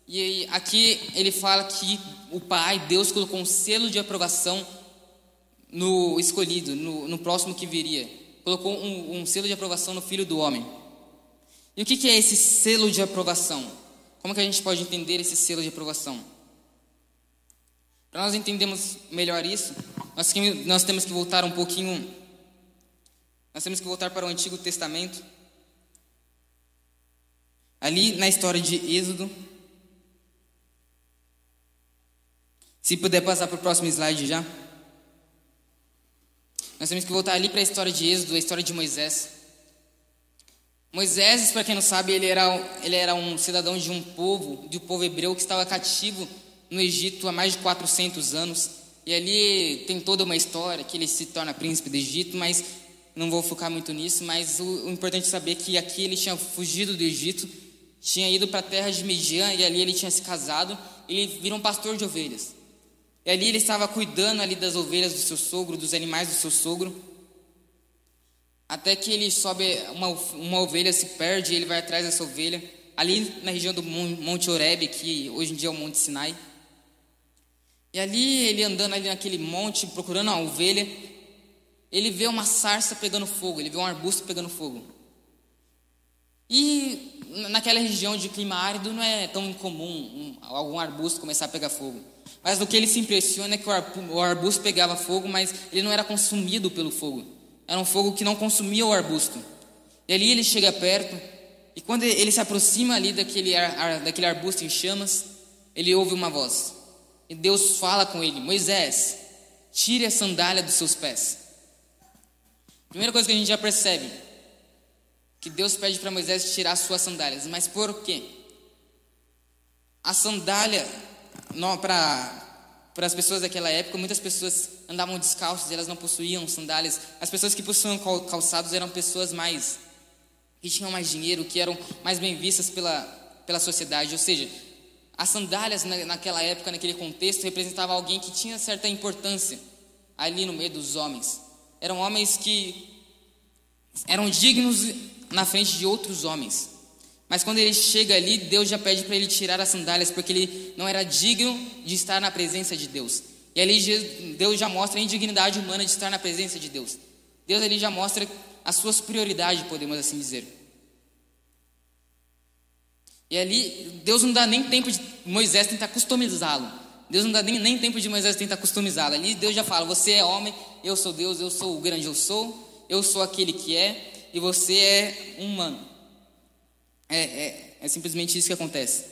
E aqui ele fala que o Pai, Deus, colocou um selo de aprovação no escolhido, no, no próximo que viria. Colocou um, um, selo de aprovação no Filho do Homem. E o que, que é esse selo de aprovação? Como que a gente pode entender esse selo de aprovação? Para nós entendermos melhor isso, nós, nós temos que voltar um pouquinho. Nós temos que voltar para o Antigo Testamento. Ali na história de Êxodo. Se puder passar para o próximo slide já. Nós temos que voltar ali para a história de Êxodo, a história de Moisés. Moisés, para quem não sabe, ele era, ele era um cidadão de um povo, do povo hebreu que estava cativo no Egito há mais de 400 anos. E ali tem toda uma história que ele se torna príncipe do Egito, mas não vou focar muito nisso. Mas o, o importante é saber que aqui ele tinha fugido do Egito, tinha ido para a terra de Midian e ali ele tinha se casado. Ele virou um pastor de ovelhas. E ali ele estava cuidando ali das ovelhas do seu sogro, dos animais do seu sogro. Até que ele sobe, uma, uma ovelha se perde, ele vai atrás dessa ovelha, ali na região do Monte Oreb, que hoje em dia é o Monte Sinai. E ali, ele andando ali naquele monte, procurando a ovelha, ele vê uma sarça pegando fogo, ele vê um arbusto pegando fogo. E naquela região de clima árido não é tão incomum um, algum arbusto começar a pegar fogo. Mas o que ele se impressiona é que o arbusto pegava fogo, mas ele não era consumido pelo fogo. Era um fogo que não consumia o arbusto. E ali ele chega perto, e quando ele se aproxima ali daquele, ar, daquele arbusto em chamas, ele ouve uma voz. E Deus fala com ele: Moisés, tire a sandália dos seus pés. Primeira coisa que a gente já percebe: que Deus pede para Moisés tirar suas sandálias. Mas por quê? A sandália, para para as pessoas daquela época, muitas pessoas andavam descalças, elas não possuíam sandálias. As pessoas que possuíam calçados eram pessoas mais que tinham mais dinheiro, que eram mais bem vistas pela, pela sociedade. Ou seja, as sandálias naquela época, naquele contexto, representavam alguém que tinha certa importância ali no meio dos homens. Eram homens que eram dignos na frente de outros homens. Mas quando ele chega ali, Deus já pede para ele tirar as sandálias, porque ele não era digno de estar na presença de Deus. E ali Deus já mostra a indignidade humana de estar na presença de Deus. Deus ali já mostra as suas prioridades, podemos assim dizer. E ali, Deus não dá nem tempo de Moisés tentar customizá-lo. Deus não dá nem, nem tempo de Moisés tentar customizá-lo. Ali Deus já fala: Você é homem, eu sou Deus, eu sou o grande eu sou, eu sou aquele que é, e você é humano. É, é, é simplesmente isso que acontece.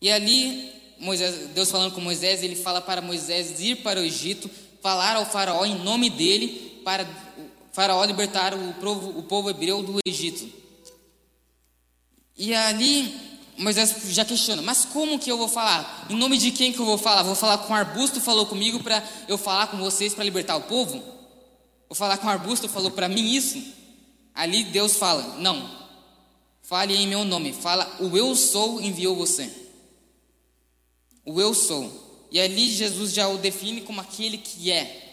E ali, Moisés, Deus falando com Moisés, ele fala para Moisés ir para o Egito, falar ao faraó em nome dele, para o faraó libertar o povo, o povo hebreu do Egito. E ali, Moisés já questiona, mas como que eu vou falar? Em nome de quem que eu vou falar? Vou falar com o arbusto, falou comigo para eu falar com vocês para libertar o povo? Vou falar com o arbusto, falou para mim isso? Ali Deus fala: Não, fale em meu nome. Fala, o eu sou enviou você. O eu sou. E ali Jesus já o define como aquele que é.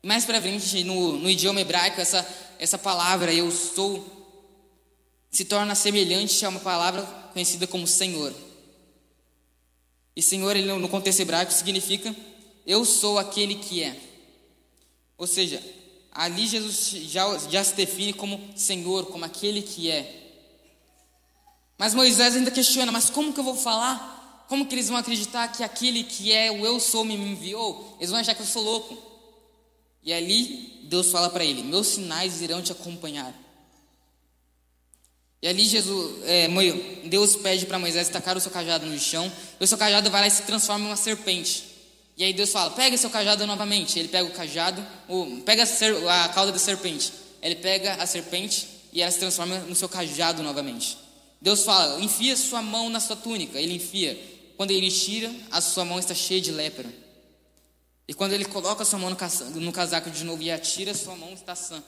Mais para frente, no, no idioma hebraico, essa, essa palavra eu sou se torna semelhante a uma palavra conhecida como Senhor. E Senhor, ele, no contexto hebraico, significa eu sou aquele que é. Ou seja, Ali Jesus já, já se define como Senhor, como aquele que é. Mas Moisés ainda questiona: mas como que eu vou falar? Como que eles vão acreditar que aquele que é o eu sou me enviou? Eles vão achar que eu sou louco. E ali Deus fala para ele: meus sinais irão te acompanhar. E ali Jesus, é, Deus pede para Moisés tacar o seu cajado no chão, e o seu cajado vai lá e se transforma em uma serpente. E aí Deus fala: pega seu cajado novamente. Ele pega o cajado, o, pega a, a cauda da serpente. Ele pega a serpente e ela se transforma no seu cajado novamente. Deus fala: enfia sua mão na sua túnica. Ele enfia. Quando ele tira, a sua mão está cheia de lepra. E quando ele coloca a sua mão no casaco de novo e atira, sua mão está sã.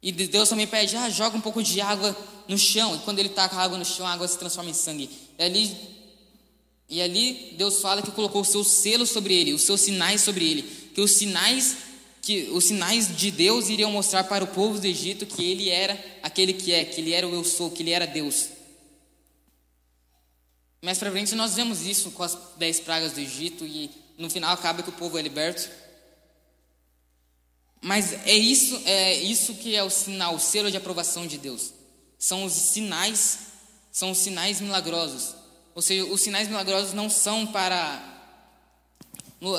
E Deus também pede, ah, joga um pouco de água no chão. E quando ele taca a água no chão, a água se transforma em sangue. E ali e ali Deus fala que colocou o seu selo sobre ele, os seus sinais sobre ele, que os sinais que os sinais de Deus iriam mostrar para o povo do Egito que ele era aquele que é, que ele era o eu sou, que ele era Deus. Mais para frente nós vemos isso com as dez pragas do Egito e no final acaba que o povo é liberto. Mas é isso, é isso que é o sinal, o selo de aprovação de Deus. São os sinais, são os sinais milagrosos. Ou seja, os sinais milagrosos não são para,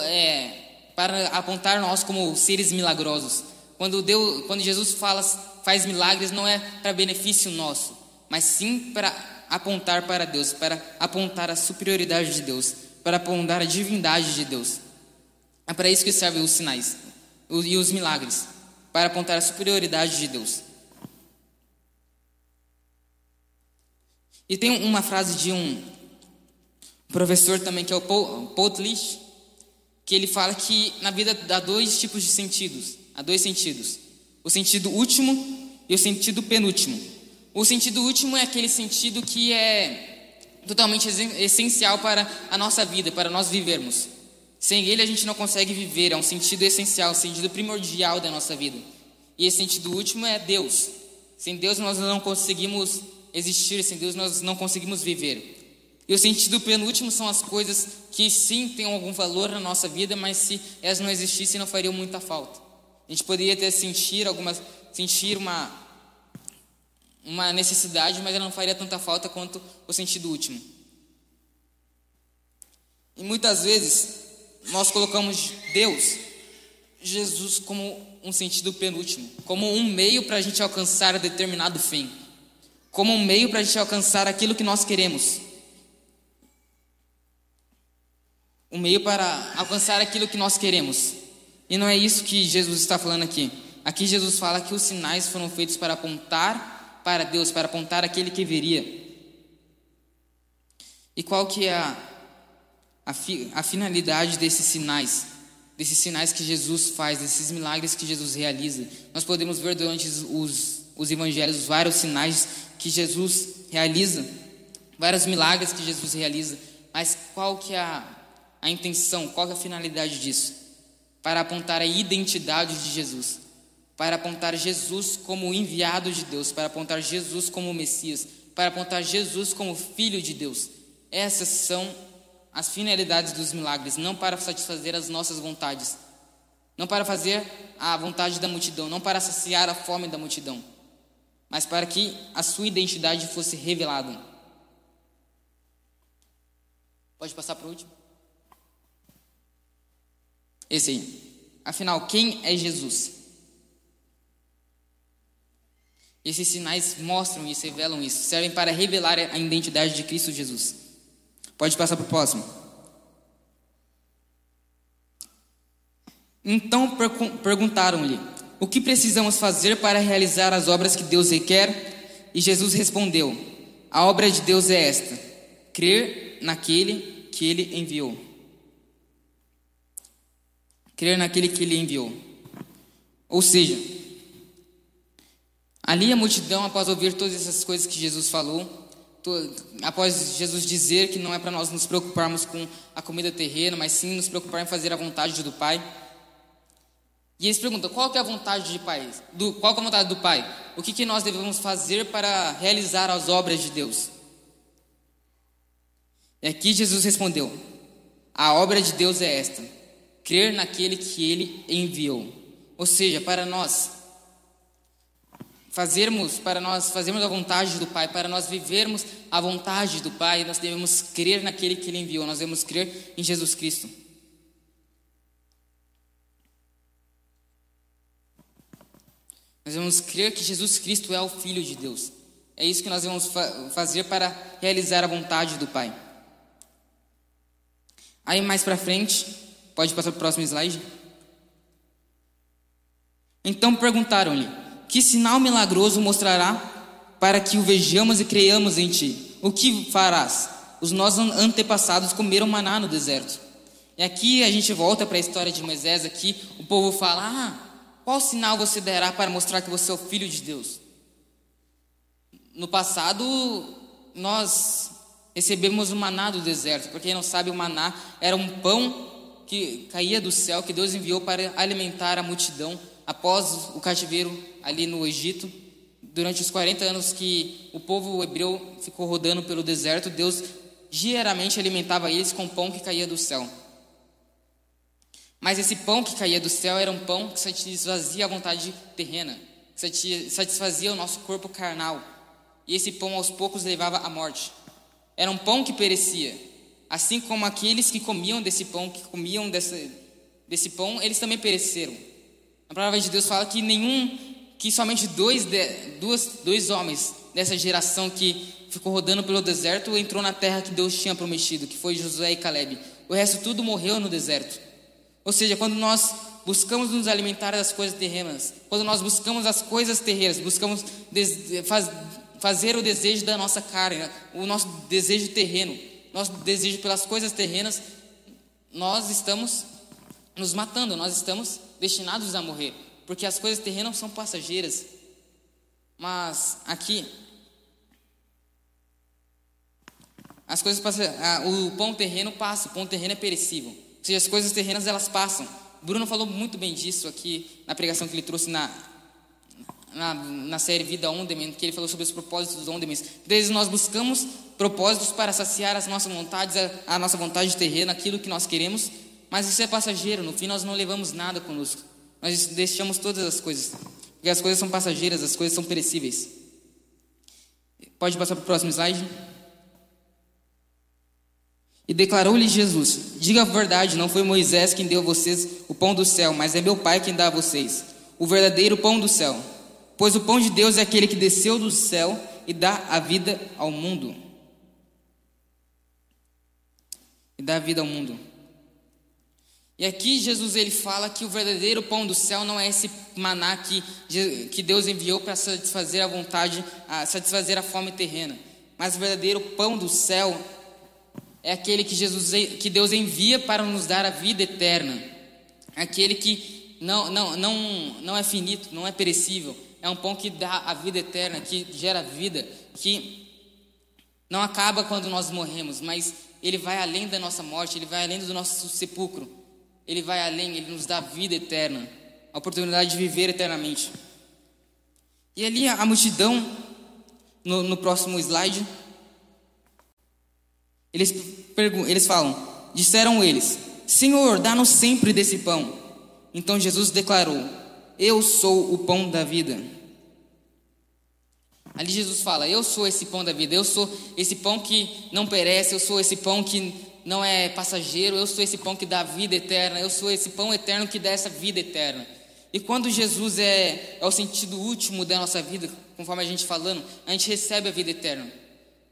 é, para apontar nós como seres milagrosos. Quando, Deus, quando Jesus fala, faz milagres, não é para benefício nosso, mas sim para apontar para Deus, para apontar a superioridade de Deus, para apontar a divindade de Deus. É para isso que servem os sinais e os milagres, para apontar a superioridade de Deus. E tem uma frase de um professor também, que é o Paul, que ele fala que na vida há dois tipos de sentidos. Há dois sentidos. O sentido último e o sentido penúltimo. O sentido último é aquele sentido que é totalmente essencial para a nossa vida, para nós vivermos. Sem ele a gente não consegue viver, é um sentido essencial, um sentido primordial da nossa vida. E esse sentido último é Deus. Sem Deus nós não conseguimos existir, sem Deus nós não conseguimos viver. E o sentido penúltimo são as coisas que sim têm algum valor na nossa vida, mas se elas não existissem não fariam muita falta. A gente poderia até sentir algumas sentir uma uma necessidade, mas ela não faria tanta falta quanto o sentido último. E muitas vezes nós colocamos Deus, Jesus como um sentido penúltimo, como um meio para a gente alcançar determinado fim, como um meio para a gente alcançar aquilo que nós queremos. Um meio para alcançar aquilo que nós queremos. E não é isso que Jesus está falando aqui. Aqui Jesus fala que os sinais foram feitos para apontar para Deus, para apontar aquele que viria. E qual que é a, a, fi, a finalidade desses sinais? Desses sinais que Jesus faz, desses milagres que Jesus realiza. Nós podemos ver durante os, os evangelhos vários sinais que Jesus realiza, vários milagres que Jesus realiza. Mas qual que é a, a intenção, qual é a finalidade disso? Para apontar a identidade de Jesus, para apontar Jesus como enviado de Deus, para apontar Jesus como Messias, para apontar Jesus como Filho de Deus. Essas são as finalidades dos milagres, não para satisfazer as nossas vontades, não para fazer a vontade da multidão, não para saciar a fome da multidão, mas para que a sua identidade fosse revelada. Pode passar para o último? Esse aí. Afinal, quem é Jesus? Esses sinais mostram isso, revelam isso, servem para revelar a identidade de Cristo Jesus. Pode passar para o próximo. Então perguntaram-lhe: O que precisamos fazer para realizar as obras que Deus requer? E Jesus respondeu: A obra de Deus é esta: crer naquele que ele enviou crer naquele que ele enviou. Ou seja, ali a multidão, após ouvir todas essas coisas que Jesus falou, após Jesus dizer que não é para nós nos preocuparmos com a comida terrena, mas sim nos preocupar em fazer a vontade do Pai. E eles perguntam: qual é a vontade de Pai? Do, qual é a vontade do Pai? O que, que nós devemos fazer para realizar as obras de Deus? E aqui Jesus respondeu: A obra de Deus é esta, crer naquele que ele enviou. Ou seja, para nós fazermos, para nós fazermos a vontade do Pai, para nós vivermos a vontade do Pai, nós devemos crer naquele que ele enviou, nós devemos crer em Jesus Cristo. Nós devemos crer que Jesus Cristo é o Filho de Deus. É isso que nós devemos fa fazer para realizar a vontade do Pai. Aí mais para frente, Pode passar para o próximo slide? Então perguntaram-lhe: Que sinal milagroso mostrará para que o vejamos e creiamos em ti? O que farás? Os nossos antepassados comeram maná no deserto. E aqui a gente volta para a história de Moisés. Aqui o povo fala: Ah, qual sinal você dará para mostrar que você é o filho de Deus? No passado, nós recebemos o maná do deserto. Para quem não sabe, o maná era um pão que caía do céu, que Deus enviou para alimentar a multidão após o cativeiro ali no Egito. Durante os 40 anos que o povo hebreu ficou rodando pelo deserto, Deus diariamente alimentava eles com pão que caía do céu. Mas esse pão que caía do céu era um pão que satisfazia a vontade terrena, que satisfazia o nosso corpo carnal. E esse pão aos poucos levava à morte. Era um pão que perecia, assim como aqueles que comiam desse pão, que comiam desse, desse pão, eles também pereceram. A palavra de Deus fala que nenhum, que somente dois, de, duas, dois homens dessa geração que ficou rodando pelo deserto entrou na terra que Deus tinha prometido, que foi Josué e Caleb. O resto tudo morreu no deserto. Ou seja, quando nós buscamos nos alimentar das coisas terrenas, quando nós buscamos as coisas terrenas, buscamos faz, fazer o desejo da nossa carne, o nosso desejo terreno, nosso desejo pelas coisas terrenas, nós estamos nos matando, nós estamos destinados a morrer, porque as coisas terrenas são passageiras. Mas aqui as coisas passam, o pão terreno passa, o pão terreno é perecível. Ou seja, as coisas terrenas elas passam. Bruno falou muito bem disso aqui na pregação que ele trouxe na na, na série Vida On que ele falou sobre os propósitos dos On Demand. Desde nós buscamos propósitos para saciar as nossas vontades, a, a nossa vontade terrena, aquilo que nós queremos, mas isso é passageiro, no fim nós não levamos nada conosco. Nós deixamos todas as coisas, porque as coisas são passageiras, as coisas são perecíveis. Pode passar para o próximo slide. E declarou-lhe Jesus: Diga a verdade, não foi Moisés quem deu a vocês o pão do céu, mas é meu Pai quem dá a vocês o verdadeiro pão do céu. Pois o pão de Deus é aquele que desceu do céu e dá a vida ao mundo. E dá a vida ao mundo. E aqui Jesus ele fala que o verdadeiro pão do céu não é esse maná que, que Deus enviou para satisfazer a vontade, a satisfazer a fome terrena. Mas o verdadeiro pão do céu é aquele que Jesus que Deus envia para nos dar a vida eterna. Aquele que não, não, não, não é finito, não é perecível, é um pão que dá a vida eterna, que gera vida, que não acaba quando nós morremos, mas ele vai além da nossa morte, ele vai além do nosso sepulcro. Ele vai além, ele nos dá vida eterna, a oportunidade de viver eternamente. E ali a, multidão, no, no próximo slide, eles, eles falam: Disseram eles, Senhor, dá-nos sempre desse pão. Então Jesus declarou: Eu sou o pão da vida. Ali Jesus fala: Eu sou esse pão da vida, eu sou esse pão que não perece, eu sou esse pão que não é passageiro, eu sou esse pão que dá vida eterna, eu sou esse pão eterno que dá essa vida eterna. E quando Jesus é, é o sentido último da nossa vida, conforme a gente falando, a gente recebe a vida eterna.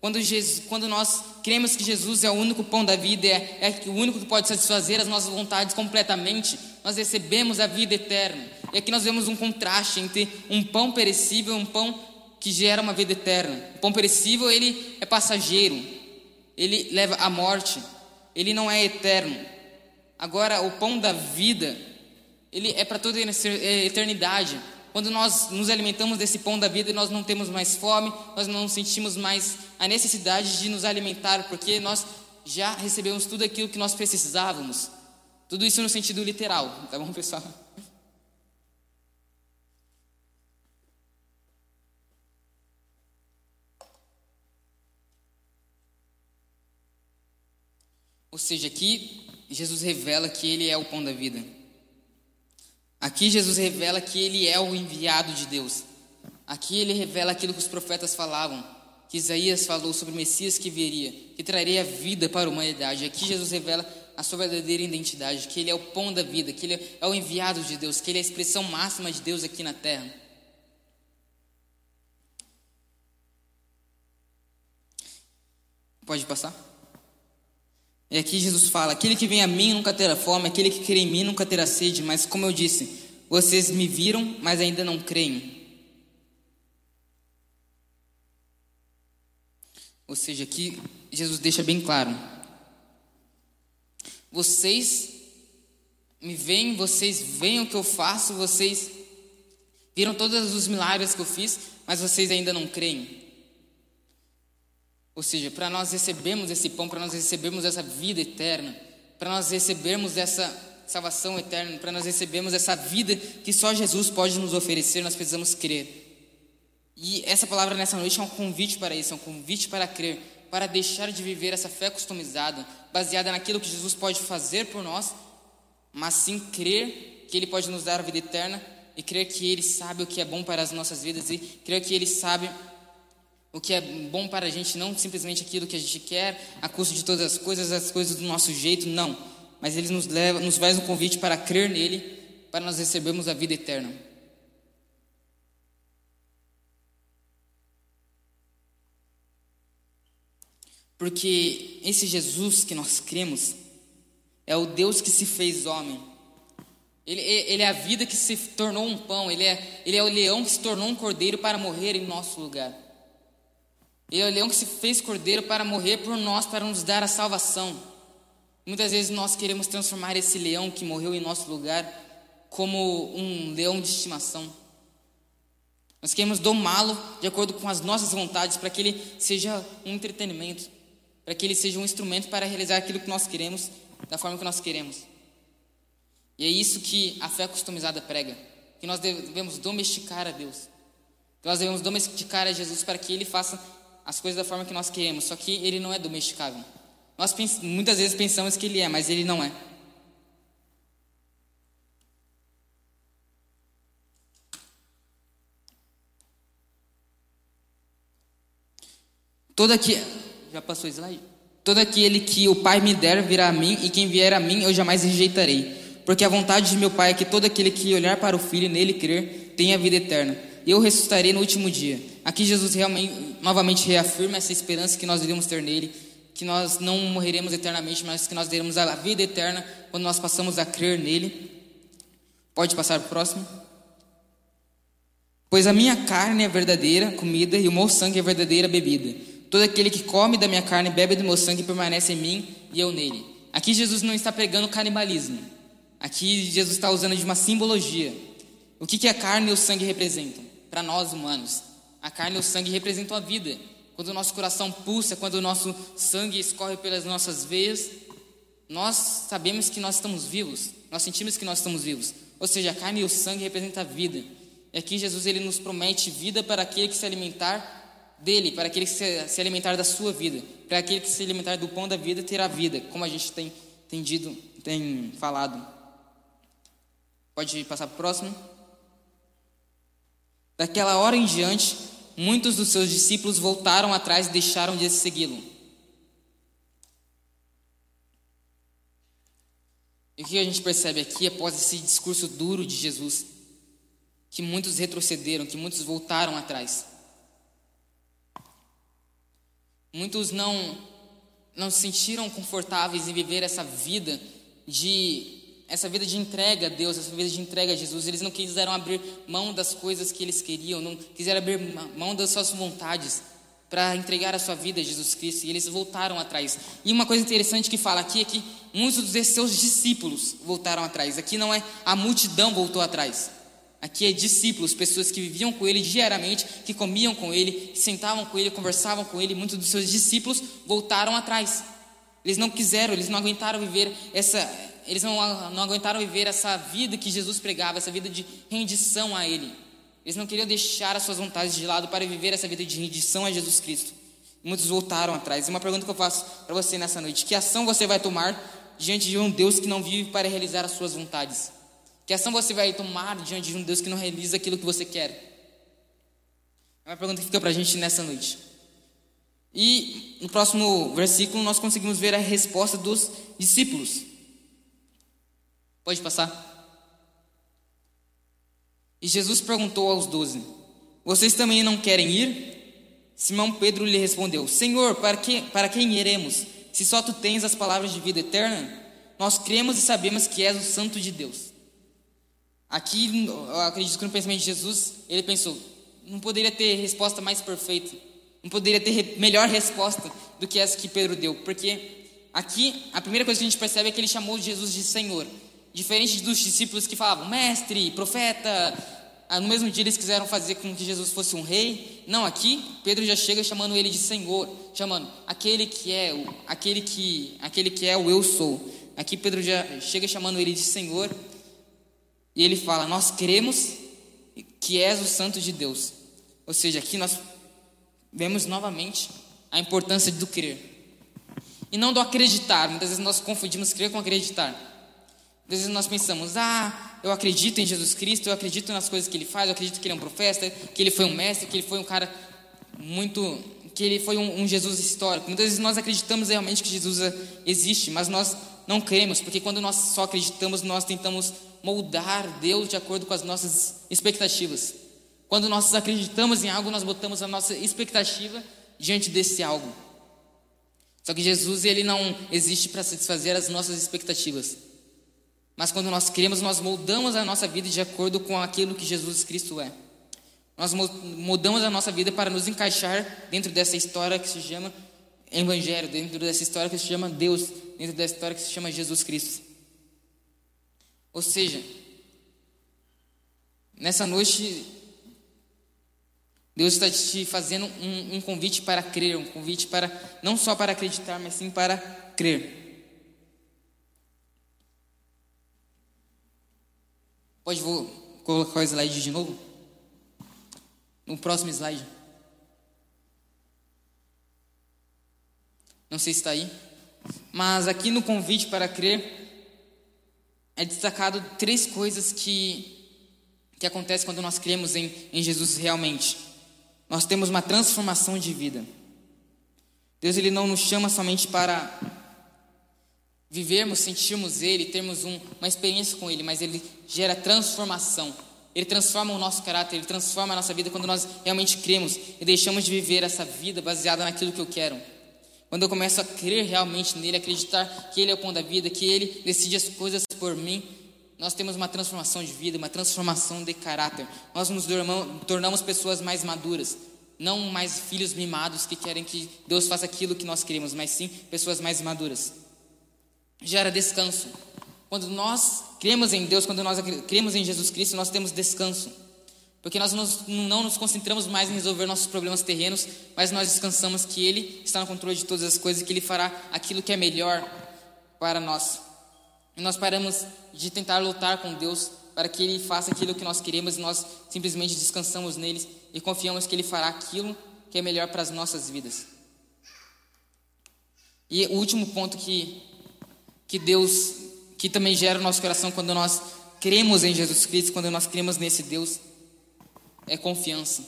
Quando, Jesus, quando nós cremos que Jesus é o único pão da vida, é, é o único que pode satisfazer as nossas vontades completamente, nós recebemos a vida eterna. E aqui nós vemos um contraste entre um pão perecível e um pão que gera uma vida eterna. O pão perecível, ele é passageiro. Ele leva à morte. Ele não é eterno. Agora, o pão da vida, ele é para toda a eternidade. Quando nós nos alimentamos desse pão da vida, nós não temos mais fome, nós não sentimos mais a necessidade de nos alimentar, porque nós já recebemos tudo aquilo que nós precisávamos. Tudo isso no sentido literal, tá bom, pessoal? Ou seja, aqui Jesus revela que ele é o pão da vida. Aqui Jesus revela que ele é o enviado de Deus. Aqui ele revela aquilo que os profetas falavam, que Isaías falou sobre o Messias que viria, que traria vida para a humanidade. Aqui Jesus revela a sua verdadeira identidade, que ele é o pão da vida, que ele é o enviado de Deus, que ele é a expressão máxima de Deus aqui na terra. Pode passar? E aqui Jesus fala: Aquele que vem a mim nunca terá fome, aquele que crê em mim nunca terá sede. Mas, como eu disse, vocês me viram, mas ainda não creem. Ou seja, aqui Jesus deixa bem claro: Vocês me veem, vocês veem o que eu faço, vocês viram todos os milagres que eu fiz, mas vocês ainda não creem. Ou seja, para nós recebermos esse pão, para nós recebermos essa vida eterna, para nós recebermos essa salvação eterna, para nós recebermos essa vida que só Jesus pode nos oferecer, nós precisamos crer. E essa palavra nessa noite é um convite para isso, é um convite para crer, para deixar de viver essa fé customizada, baseada naquilo que Jesus pode fazer por nós, mas sim crer que Ele pode nos dar a vida eterna e crer que Ele sabe o que é bom para as nossas vidas e crer que Ele sabe o que é bom para a gente, não simplesmente aquilo que a gente quer, a custo de todas as coisas, as coisas do nosso jeito, não. Mas Ele nos leva, nos faz um convite para crer nele, para nós recebermos a vida eterna. Porque esse Jesus que nós cremos é o Deus que se fez homem. Ele, ele, é a vida que se tornou um pão. Ele é, ele é o leão que se tornou um cordeiro para morrer em nosso lugar. Ele é o leão que se fez cordeiro para morrer por nós, para nos dar a salvação. Muitas vezes nós queremos transformar esse leão que morreu em nosso lugar como um leão de estimação. Nós queremos domá-lo de acordo com as nossas vontades, para que ele seja um entretenimento, para que ele seja um instrumento para realizar aquilo que nós queremos, da forma que nós queremos. E é isso que a fé customizada prega, que nós devemos domesticar a Deus. Que nós devemos domesticar a Jesus para que ele faça as coisas da forma que nós queremos, só que ele não é domesticável. Nós muitas vezes pensamos que ele é, mas ele não é. Todo aquele já passou. Todo aquele que o Pai me der virá a mim, e quem vier a mim eu jamais rejeitarei. Porque a vontade de meu Pai é que todo aquele que olhar para o Filho e nele crer tenha vida eterna. Eu ressuscitarei no último dia. Aqui Jesus novamente reafirma essa esperança que nós iremos ter nele, que nós não morreremos eternamente, mas que nós teremos a vida eterna quando nós passamos a crer nele. Pode passar para o próximo. Pois a minha carne é verdadeira comida e o meu sangue é verdadeira bebida. Todo aquele que come da minha carne e bebe do meu sangue permanece em mim e eu nele. Aqui Jesus não está pregando canibalismo. Aqui Jesus está usando de uma simbologia. O que, que a carne e o sangue representam? Para nós humanos, a carne e o sangue representam a vida. Quando o nosso coração pulsa, quando o nosso sangue escorre pelas nossas veias, nós sabemos que nós estamos vivos, nós sentimos que nós estamos vivos. Ou seja, a carne e o sangue representam a vida. E aqui Jesus ele nos promete vida para aquele que se alimentar dele, para aquele que se, alimentar da sua vida, para aquele que se alimentar do pão da vida terá vida, como a gente tem, dito, tem falado. Pode passar para o próximo? Daquela hora em diante, muitos dos seus discípulos voltaram atrás e deixaram de segui-lo. E o que a gente percebe aqui após esse discurso duro de Jesus? Que muitos retrocederam, que muitos voltaram atrás. Muitos não não se sentiram confortáveis em viver essa vida de essa vida de entrega a Deus, essa vida de entrega a Jesus, eles não quiseram abrir mão das coisas que eles queriam, não quiseram abrir mão das suas vontades para entregar a sua vida a Jesus Cristo, e eles voltaram atrás. E uma coisa interessante que fala aqui é que muitos dos seus discípulos voltaram atrás. Aqui não é a multidão voltou atrás. Aqui é discípulos, pessoas que viviam com ele diariamente, que comiam com ele, que sentavam com ele, conversavam com ele. Muitos dos seus discípulos voltaram atrás. Eles não quiseram, eles não aguentaram viver essa, eles não, não aguentaram viver essa vida que Jesus pregava, essa vida de rendição a Ele. Eles não queriam deixar as suas vontades de lado para viver essa vida de rendição a Jesus Cristo. Muitos voltaram atrás. E uma pergunta que eu faço para você nessa noite: que ação você vai tomar diante de um Deus que não vive para realizar as suas vontades? Que ação você vai tomar diante de um Deus que não realiza aquilo que você quer? É uma pergunta que fica para a gente nessa noite. E no próximo versículo nós conseguimos ver a resposta dos discípulos. Pode passar. E Jesus perguntou aos doze: Vocês também não querem ir? Simão Pedro lhe respondeu: Senhor, para, que, para quem iremos? Se só tu tens as palavras de vida eterna, nós cremos e sabemos que és o Santo de Deus. Aqui, eu acredito que no pensamento de Jesus, ele pensou: não poderia ter resposta mais perfeita, não poderia ter melhor resposta do que essa que Pedro deu, porque aqui a primeira coisa que a gente percebe é que ele chamou Jesus de Senhor. Diferente dos discípulos que falavam, mestre, profeta, ah, no mesmo dia eles quiseram fazer com que Jesus fosse um rei. Não, aqui Pedro já chega chamando ele de Senhor, chamando aquele que é o, aquele que, aquele que é o eu sou. Aqui Pedro já chega chamando ele de Senhor. E ele fala: "Nós cremos que és o santo de Deus". Ou seja, aqui nós vemos novamente a importância do crer. E não do acreditar. Muitas vezes nós confundimos crer com acreditar. Às vezes nós pensamos, ah, eu acredito em Jesus Cristo, eu acredito nas coisas que ele faz, eu acredito que ele é um profeta, que ele foi um mestre, que ele foi um cara muito. que ele foi um, um Jesus histórico. Muitas vezes nós acreditamos realmente que Jesus existe, mas nós não cremos, porque quando nós só acreditamos, nós tentamos moldar Deus de acordo com as nossas expectativas. Quando nós acreditamos em algo, nós botamos a nossa expectativa diante desse algo. Só que Jesus ele não existe para satisfazer as nossas expectativas. Mas quando nós cremos, nós moldamos a nossa vida de acordo com aquilo que Jesus Cristo é. Nós mudamos a nossa vida para nos encaixar dentro dessa história que se chama Evangelho, dentro dessa história que se chama Deus, dentro dessa história que se chama Jesus Cristo. Ou seja, nessa noite, Deus está te fazendo um, um, convite para crer, um convite para não só para acreditar, mas sim para crer. Pode vou colocar o slide de novo? No próximo slide. Não sei se está aí. Mas aqui no convite para crer é destacado três coisas que, que acontecem quando nós cremos em, em Jesus realmente. Nós temos uma transformação de vida. Deus ele não nos chama somente para vivermos, sentirmos Ele, termos um, uma experiência com Ele, mas Ele gera transformação. Ele transforma o nosso caráter, Ele transforma a nossa vida quando nós realmente cremos e deixamos de viver essa vida baseada naquilo que eu quero. Quando eu começo a crer realmente nele, acreditar que Ele é o pão da vida, que Ele decide as coisas por mim, nós temos uma transformação de vida, uma transformação de caráter. Nós nos tornamos pessoas mais maduras, não mais filhos mimados que querem que Deus faça aquilo que nós queremos, mas sim pessoas mais maduras gera descanso. Quando nós cremos em Deus, quando nós cremos em Jesus Cristo, nós temos descanso. Porque nós não nos concentramos mais em resolver nossos problemas terrenos, mas nós descansamos que Ele está no controle de todas as coisas e que Ele fará aquilo que é melhor para nós. E nós paramos de tentar lutar com Deus para que Ele faça aquilo que nós queremos e nós simplesmente descansamos nele e confiamos que Ele fará aquilo que é melhor para as nossas vidas. E o último ponto que que Deus, que também gera no nosso coração quando nós cremos em Jesus Cristo, quando nós cremos nesse Deus, é confiança.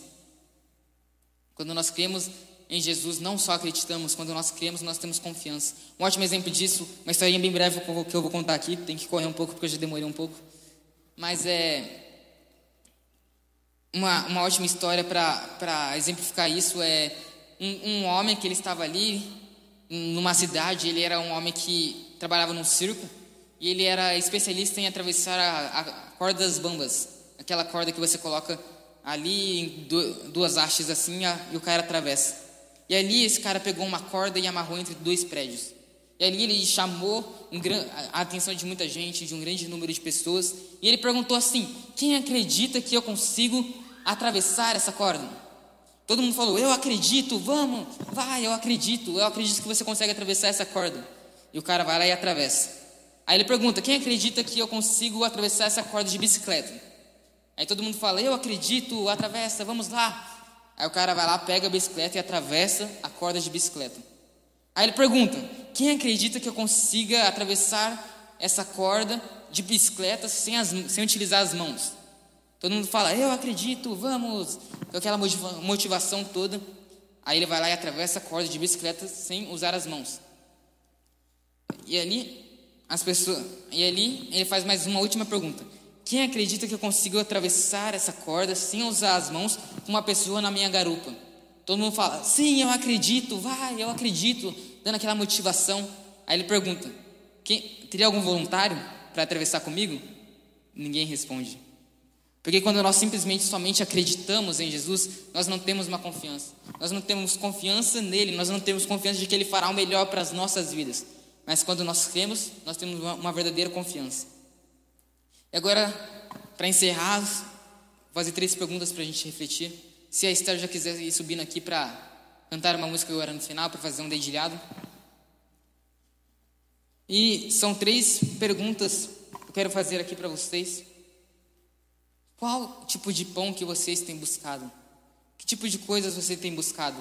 Quando nós cremos em Jesus, não só acreditamos, quando nós cremos, nós temos confiança. Um ótimo exemplo disso, uma historinha bem breve que eu vou contar aqui, tem que correr um pouco porque eu já demorei um pouco. Mas é. Uma, uma ótima história para exemplificar isso é um, um homem que ele estava ali numa cidade, ele era um homem que trabalhava num circo e ele era especialista em atravessar a, a corda das bambas, aquela corda que você coloca ali em duas hastes assim e o cara atravessa. E ali esse cara pegou uma corda e amarrou entre dois prédios. E ali ele chamou um, a atenção de muita gente, de um grande número de pessoas, e ele perguntou assim: Quem acredita que eu consigo atravessar essa corda? Todo mundo falou: Eu acredito, vamos, vai, eu acredito, eu acredito que você consegue atravessar essa corda. E o cara vai lá e atravessa. Aí ele pergunta: Quem acredita que eu consigo atravessar essa corda de bicicleta? Aí todo mundo fala: Eu acredito, atravessa, vamos lá. Aí o cara vai lá, pega a bicicleta e atravessa a corda de bicicleta. Aí ele pergunta: Quem acredita que eu consiga atravessar essa corda de bicicleta sem, as, sem utilizar as mãos? Todo mundo fala: Eu acredito, vamos. Com aquela motivação toda. Aí ele vai lá e atravessa a corda de bicicleta sem usar as mãos. E ali, as pessoas, e ali ele faz mais uma última pergunta. Quem acredita que eu consigo atravessar essa corda sem usar as mãos com uma pessoa na minha garupa? Todo mundo fala, sim, eu acredito, vai, eu acredito, dando aquela motivação. Aí ele pergunta, teria algum voluntário para atravessar comigo? Ninguém responde. Porque quando nós simplesmente somente acreditamos em Jesus, nós não temos uma confiança. Nós não temos confiança nele, nós não temos confiança de que ele fará o melhor para as nossas vidas. Mas quando nós cremos, nós temos uma, uma verdadeira confiança. E agora, para encerrar, vou fazer três perguntas para a gente refletir. Se a Esther já quiser ir subindo aqui para cantar uma música agora no final, para fazer um dedilhado. E são três perguntas que eu quero fazer aqui para vocês. Qual tipo de pão que vocês têm buscado? Que tipo de coisas você tem buscado?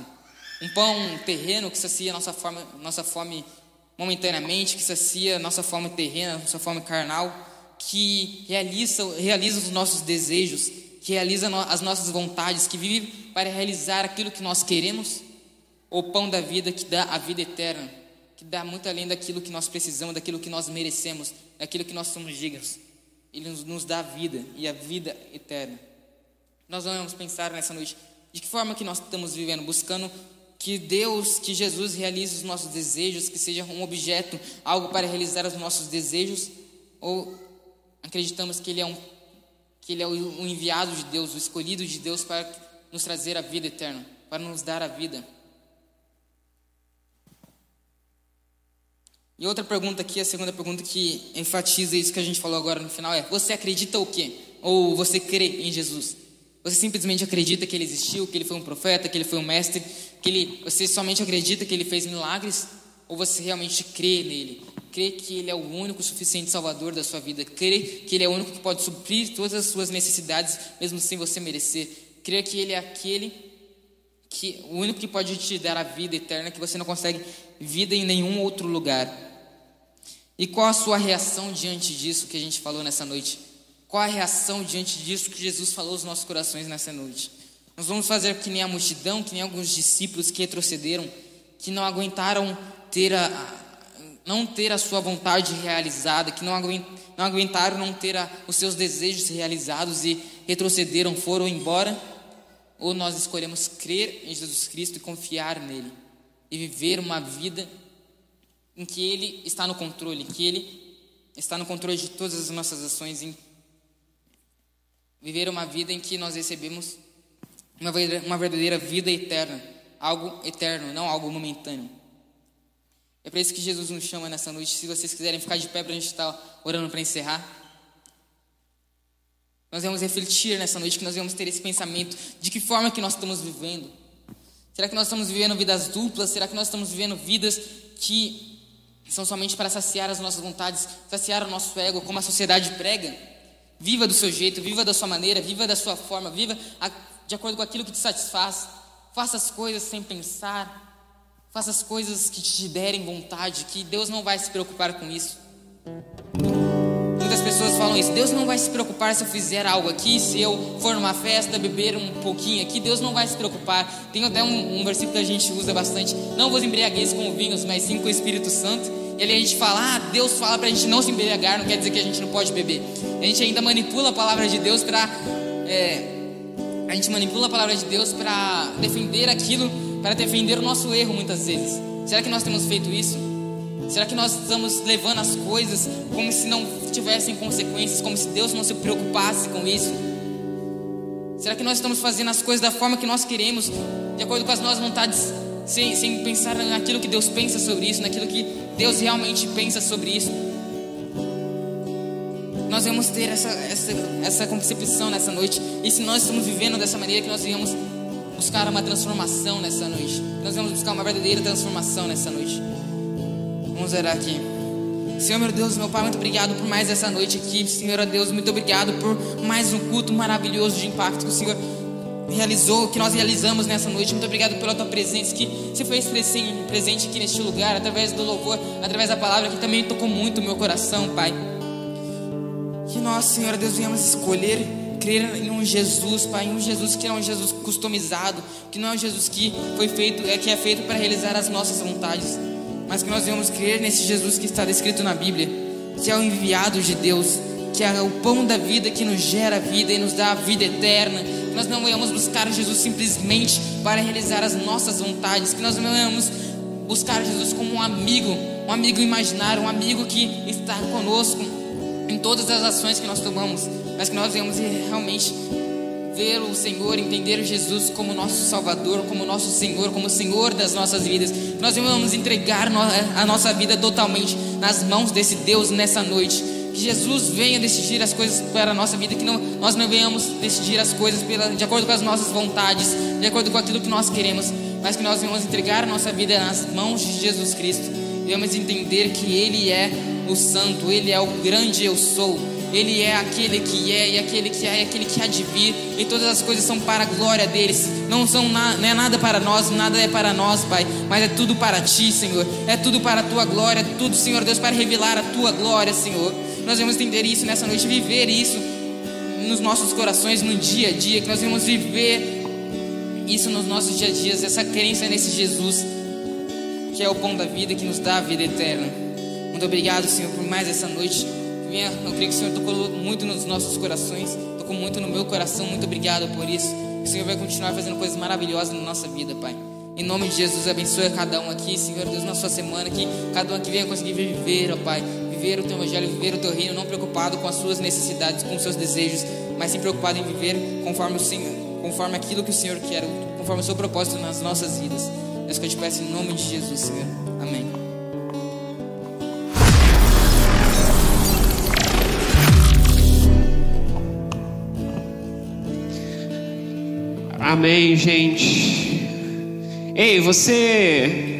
Um pão terreno que sacia nossa, nossa fome momentaneamente, que sacia nossa fome terrena, nossa fome carnal, que realiza, realiza os nossos desejos, que realiza as nossas vontades, que vive para realizar aquilo que nós queremos, o pão da vida que dá a vida eterna, que dá muito além daquilo que nós precisamos, daquilo que nós merecemos, daquilo que nós somos dignos. Ele nos, nos dá a vida e a vida eterna. Nós vamos pensar nessa noite de que forma que nós estamos vivendo, buscando que Deus, que Jesus realize os nossos desejos, que seja um objeto, algo para realizar os nossos desejos, ou acreditamos que Ele é um que Ele é o enviado de Deus, o escolhido de Deus para nos trazer a vida eterna, para nos dar a vida. E outra pergunta aqui, a segunda pergunta que enfatiza isso que a gente falou agora no final é: você acredita o quê? Ou você crê em Jesus? Você simplesmente acredita que ele existiu, que ele foi um profeta, que ele foi um mestre, que ele, você somente acredita que ele fez milagres? Ou você realmente crê nele? Crê que ele é o único suficiente salvador da sua vida? Crê que ele é o único que pode suprir todas as suas necessidades, mesmo sem você merecer? Crê que ele é aquele que o único que pode te dar a vida eterna, que você não consegue vida em nenhum outro lugar. E qual a sua reação diante disso que a gente falou nessa noite? Qual a reação diante disso que Jesus falou aos nossos corações nessa noite? Nós vamos fazer que nem a multidão, que nem alguns discípulos que retrocederam, que não aguentaram ter a, não ter a sua vontade realizada, que não, aguentaram não ter a, os seus desejos realizados e retrocederam, foram embora? Ou nós escolhemos crer em Jesus Cristo e confiar nele e viver uma vida em que Ele está no controle, que Ele está no controle de todas as nossas ações, em viver uma vida em que nós recebemos uma verdadeira vida eterna, algo eterno, não algo momentâneo. É para isso que Jesus nos chama nessa noite. Se vocês quiserem ficar de pé para a gente estar tá orando para encerrar. Nós vamos refletir nessa noite que nós vamos ter esse pensamento de que forma que nós estamos vivendo. Será que nós estamos vivendo vidas duplas? Será que nós estamos vivendo vidas que são somente para saciar as nossas vontades, saciar o nosso ego, como a sociedade prega? Viva do seu jeito, viva da sua maneira, viva da sua forma, viva de acordo com aquilo que te satisfaz. Faça as coisas sem pensar. Faça as coisas que te derem vontade, que Deus não vai se preocupar com isso. Muitas pessoas falam isso. Deus não vai se preocupar se eu fizer algo aqui, se eu for numa festa, beber um pouquinho aqui. Deus não vai se preocupar. Tem até um, um versículo que a gente usa bastante. Não vos embriagueis com vinhos, mas sim com o Espírito Santo. E ali a gente fala, ah, Deus fala para a gente não se embriagar, não quer dizer que a gente não pode beber. A gente ainda manipula a palavra de Deus para. É, a gente manipula a palavra de Deus para defender aquilo, para defender o nosso erro muitas vezes. Será que nós temos feito isso? Será que nós estamos levando as coisas como se não tivessem consequências, como se Deus não se preocupasse com isso? Será que nós estamos fazendo as coisas da forma que nós queremos, de acordo com as nossas vontades, sem, sem pensar naquilo que Deus pensa sobre isso, naquilo que Deus realmente pensa sobre isso? Nós vamos ter essa, essa, essa concepção nessa noite, e se nós estamos vivendo dessa maneira, que nós vamos buscar uma transformação nessa noite, nós vamos buscar uma verdadeira transformação nessa noite. Vamos orar aqui. Senhor, meu Deus, meu Pai, muito obrigado por mais essa noite aqui. Senhor, Deus, muito obrigado por mais um culto maravilhoso de impacto que o Senhor realizou, que nós realizamos nessa noite. Muito obrigado pela tua presença que se fez presente aqui neste lugar, através do louvor, através da palavra que também tocou muito o meu coração, Pai. Que nós, Senhor Deus, venhamos escolher crer em um Jesus, Pai, em um Jesus que é um Jesus customizado, que não é um Jesus que foi feito, é que é feito para realizar as nossas vontades, mas que nós venhamos crer nesse Jesus que está descrito na Bíblia, que é o enviado de Deus, que é o pão da vida que nos gera vida e nos dá a vida eterna. Que nós não venhamos buscar Jesus simplesmente para realizar as nossas vontades, que nós não venhamos buscar Jesus como um amigo, um amigo imaginário, um amigo que está conosco em todas as ações que nós tomamos, mas que nós venhamos realmente ver o Senhor, entender Jesus como nosso Salvador, como nosso Senhor, como Senhor das nossas vidas. Nós venhamos entregar a nossa vida totalmente nas mãos desse Deus nessa noite. Que Jesus venha decidir as coisas para a nossa vida, que não, nós não venhamos decidir as coisas pela, de acordo com as nossas vontades, de acordo com aquilo que nós queremos, mas que nós venhamos entregar a nossa vida nas mãos de Jesus Cristo. Venhamos entender que Ele é o Santo, Ele é o grande eu sou. Ele é aquele que é e aquele que é e aquele que há de vir, e todas as coisas são para a glória deles. Não são na, não é nada para nós, nada é para nós, Pai, mas é tudo para ti, Senhor. É tudo para a tua glória, é tudo, Senhor Deus, para revelar a tua glória, Senhor. Nós vamos entender isso nessa noite, viver isso nos nossos corações no dia a dia, que nós vamos viver isso nos nossos dia a dias, essa crença nesse Jesus, que é o pão da vida, que nos dá a vida eterna. Muito obrigado, Senhor, por mais essa noite. Eu creio que o Senhor tocou muito nos nossos corações, tocou muito no meu coração. Muito obrigado por isso. O Senhor vai continuar fazendo coisas maravilhosas na nossa vida, Pai. Em nome de Jesus, abençoe cada um aqui, Senhor Deus, na sua semana, que cada um aqui venha conseguir viver, ó Pai, viver o teu evangelho, viver o teu reino, não preocupado com as suas necessidades, com os seus desejos, mas sim preocupado em viver conforme o Senhor, conforme aquilo que o Senhor quer, conforme o seu propósito nas nossas vidas. Isso que eu te peço em nome de Jesus, Senhor. Amém. Amém, gente. Ei, você.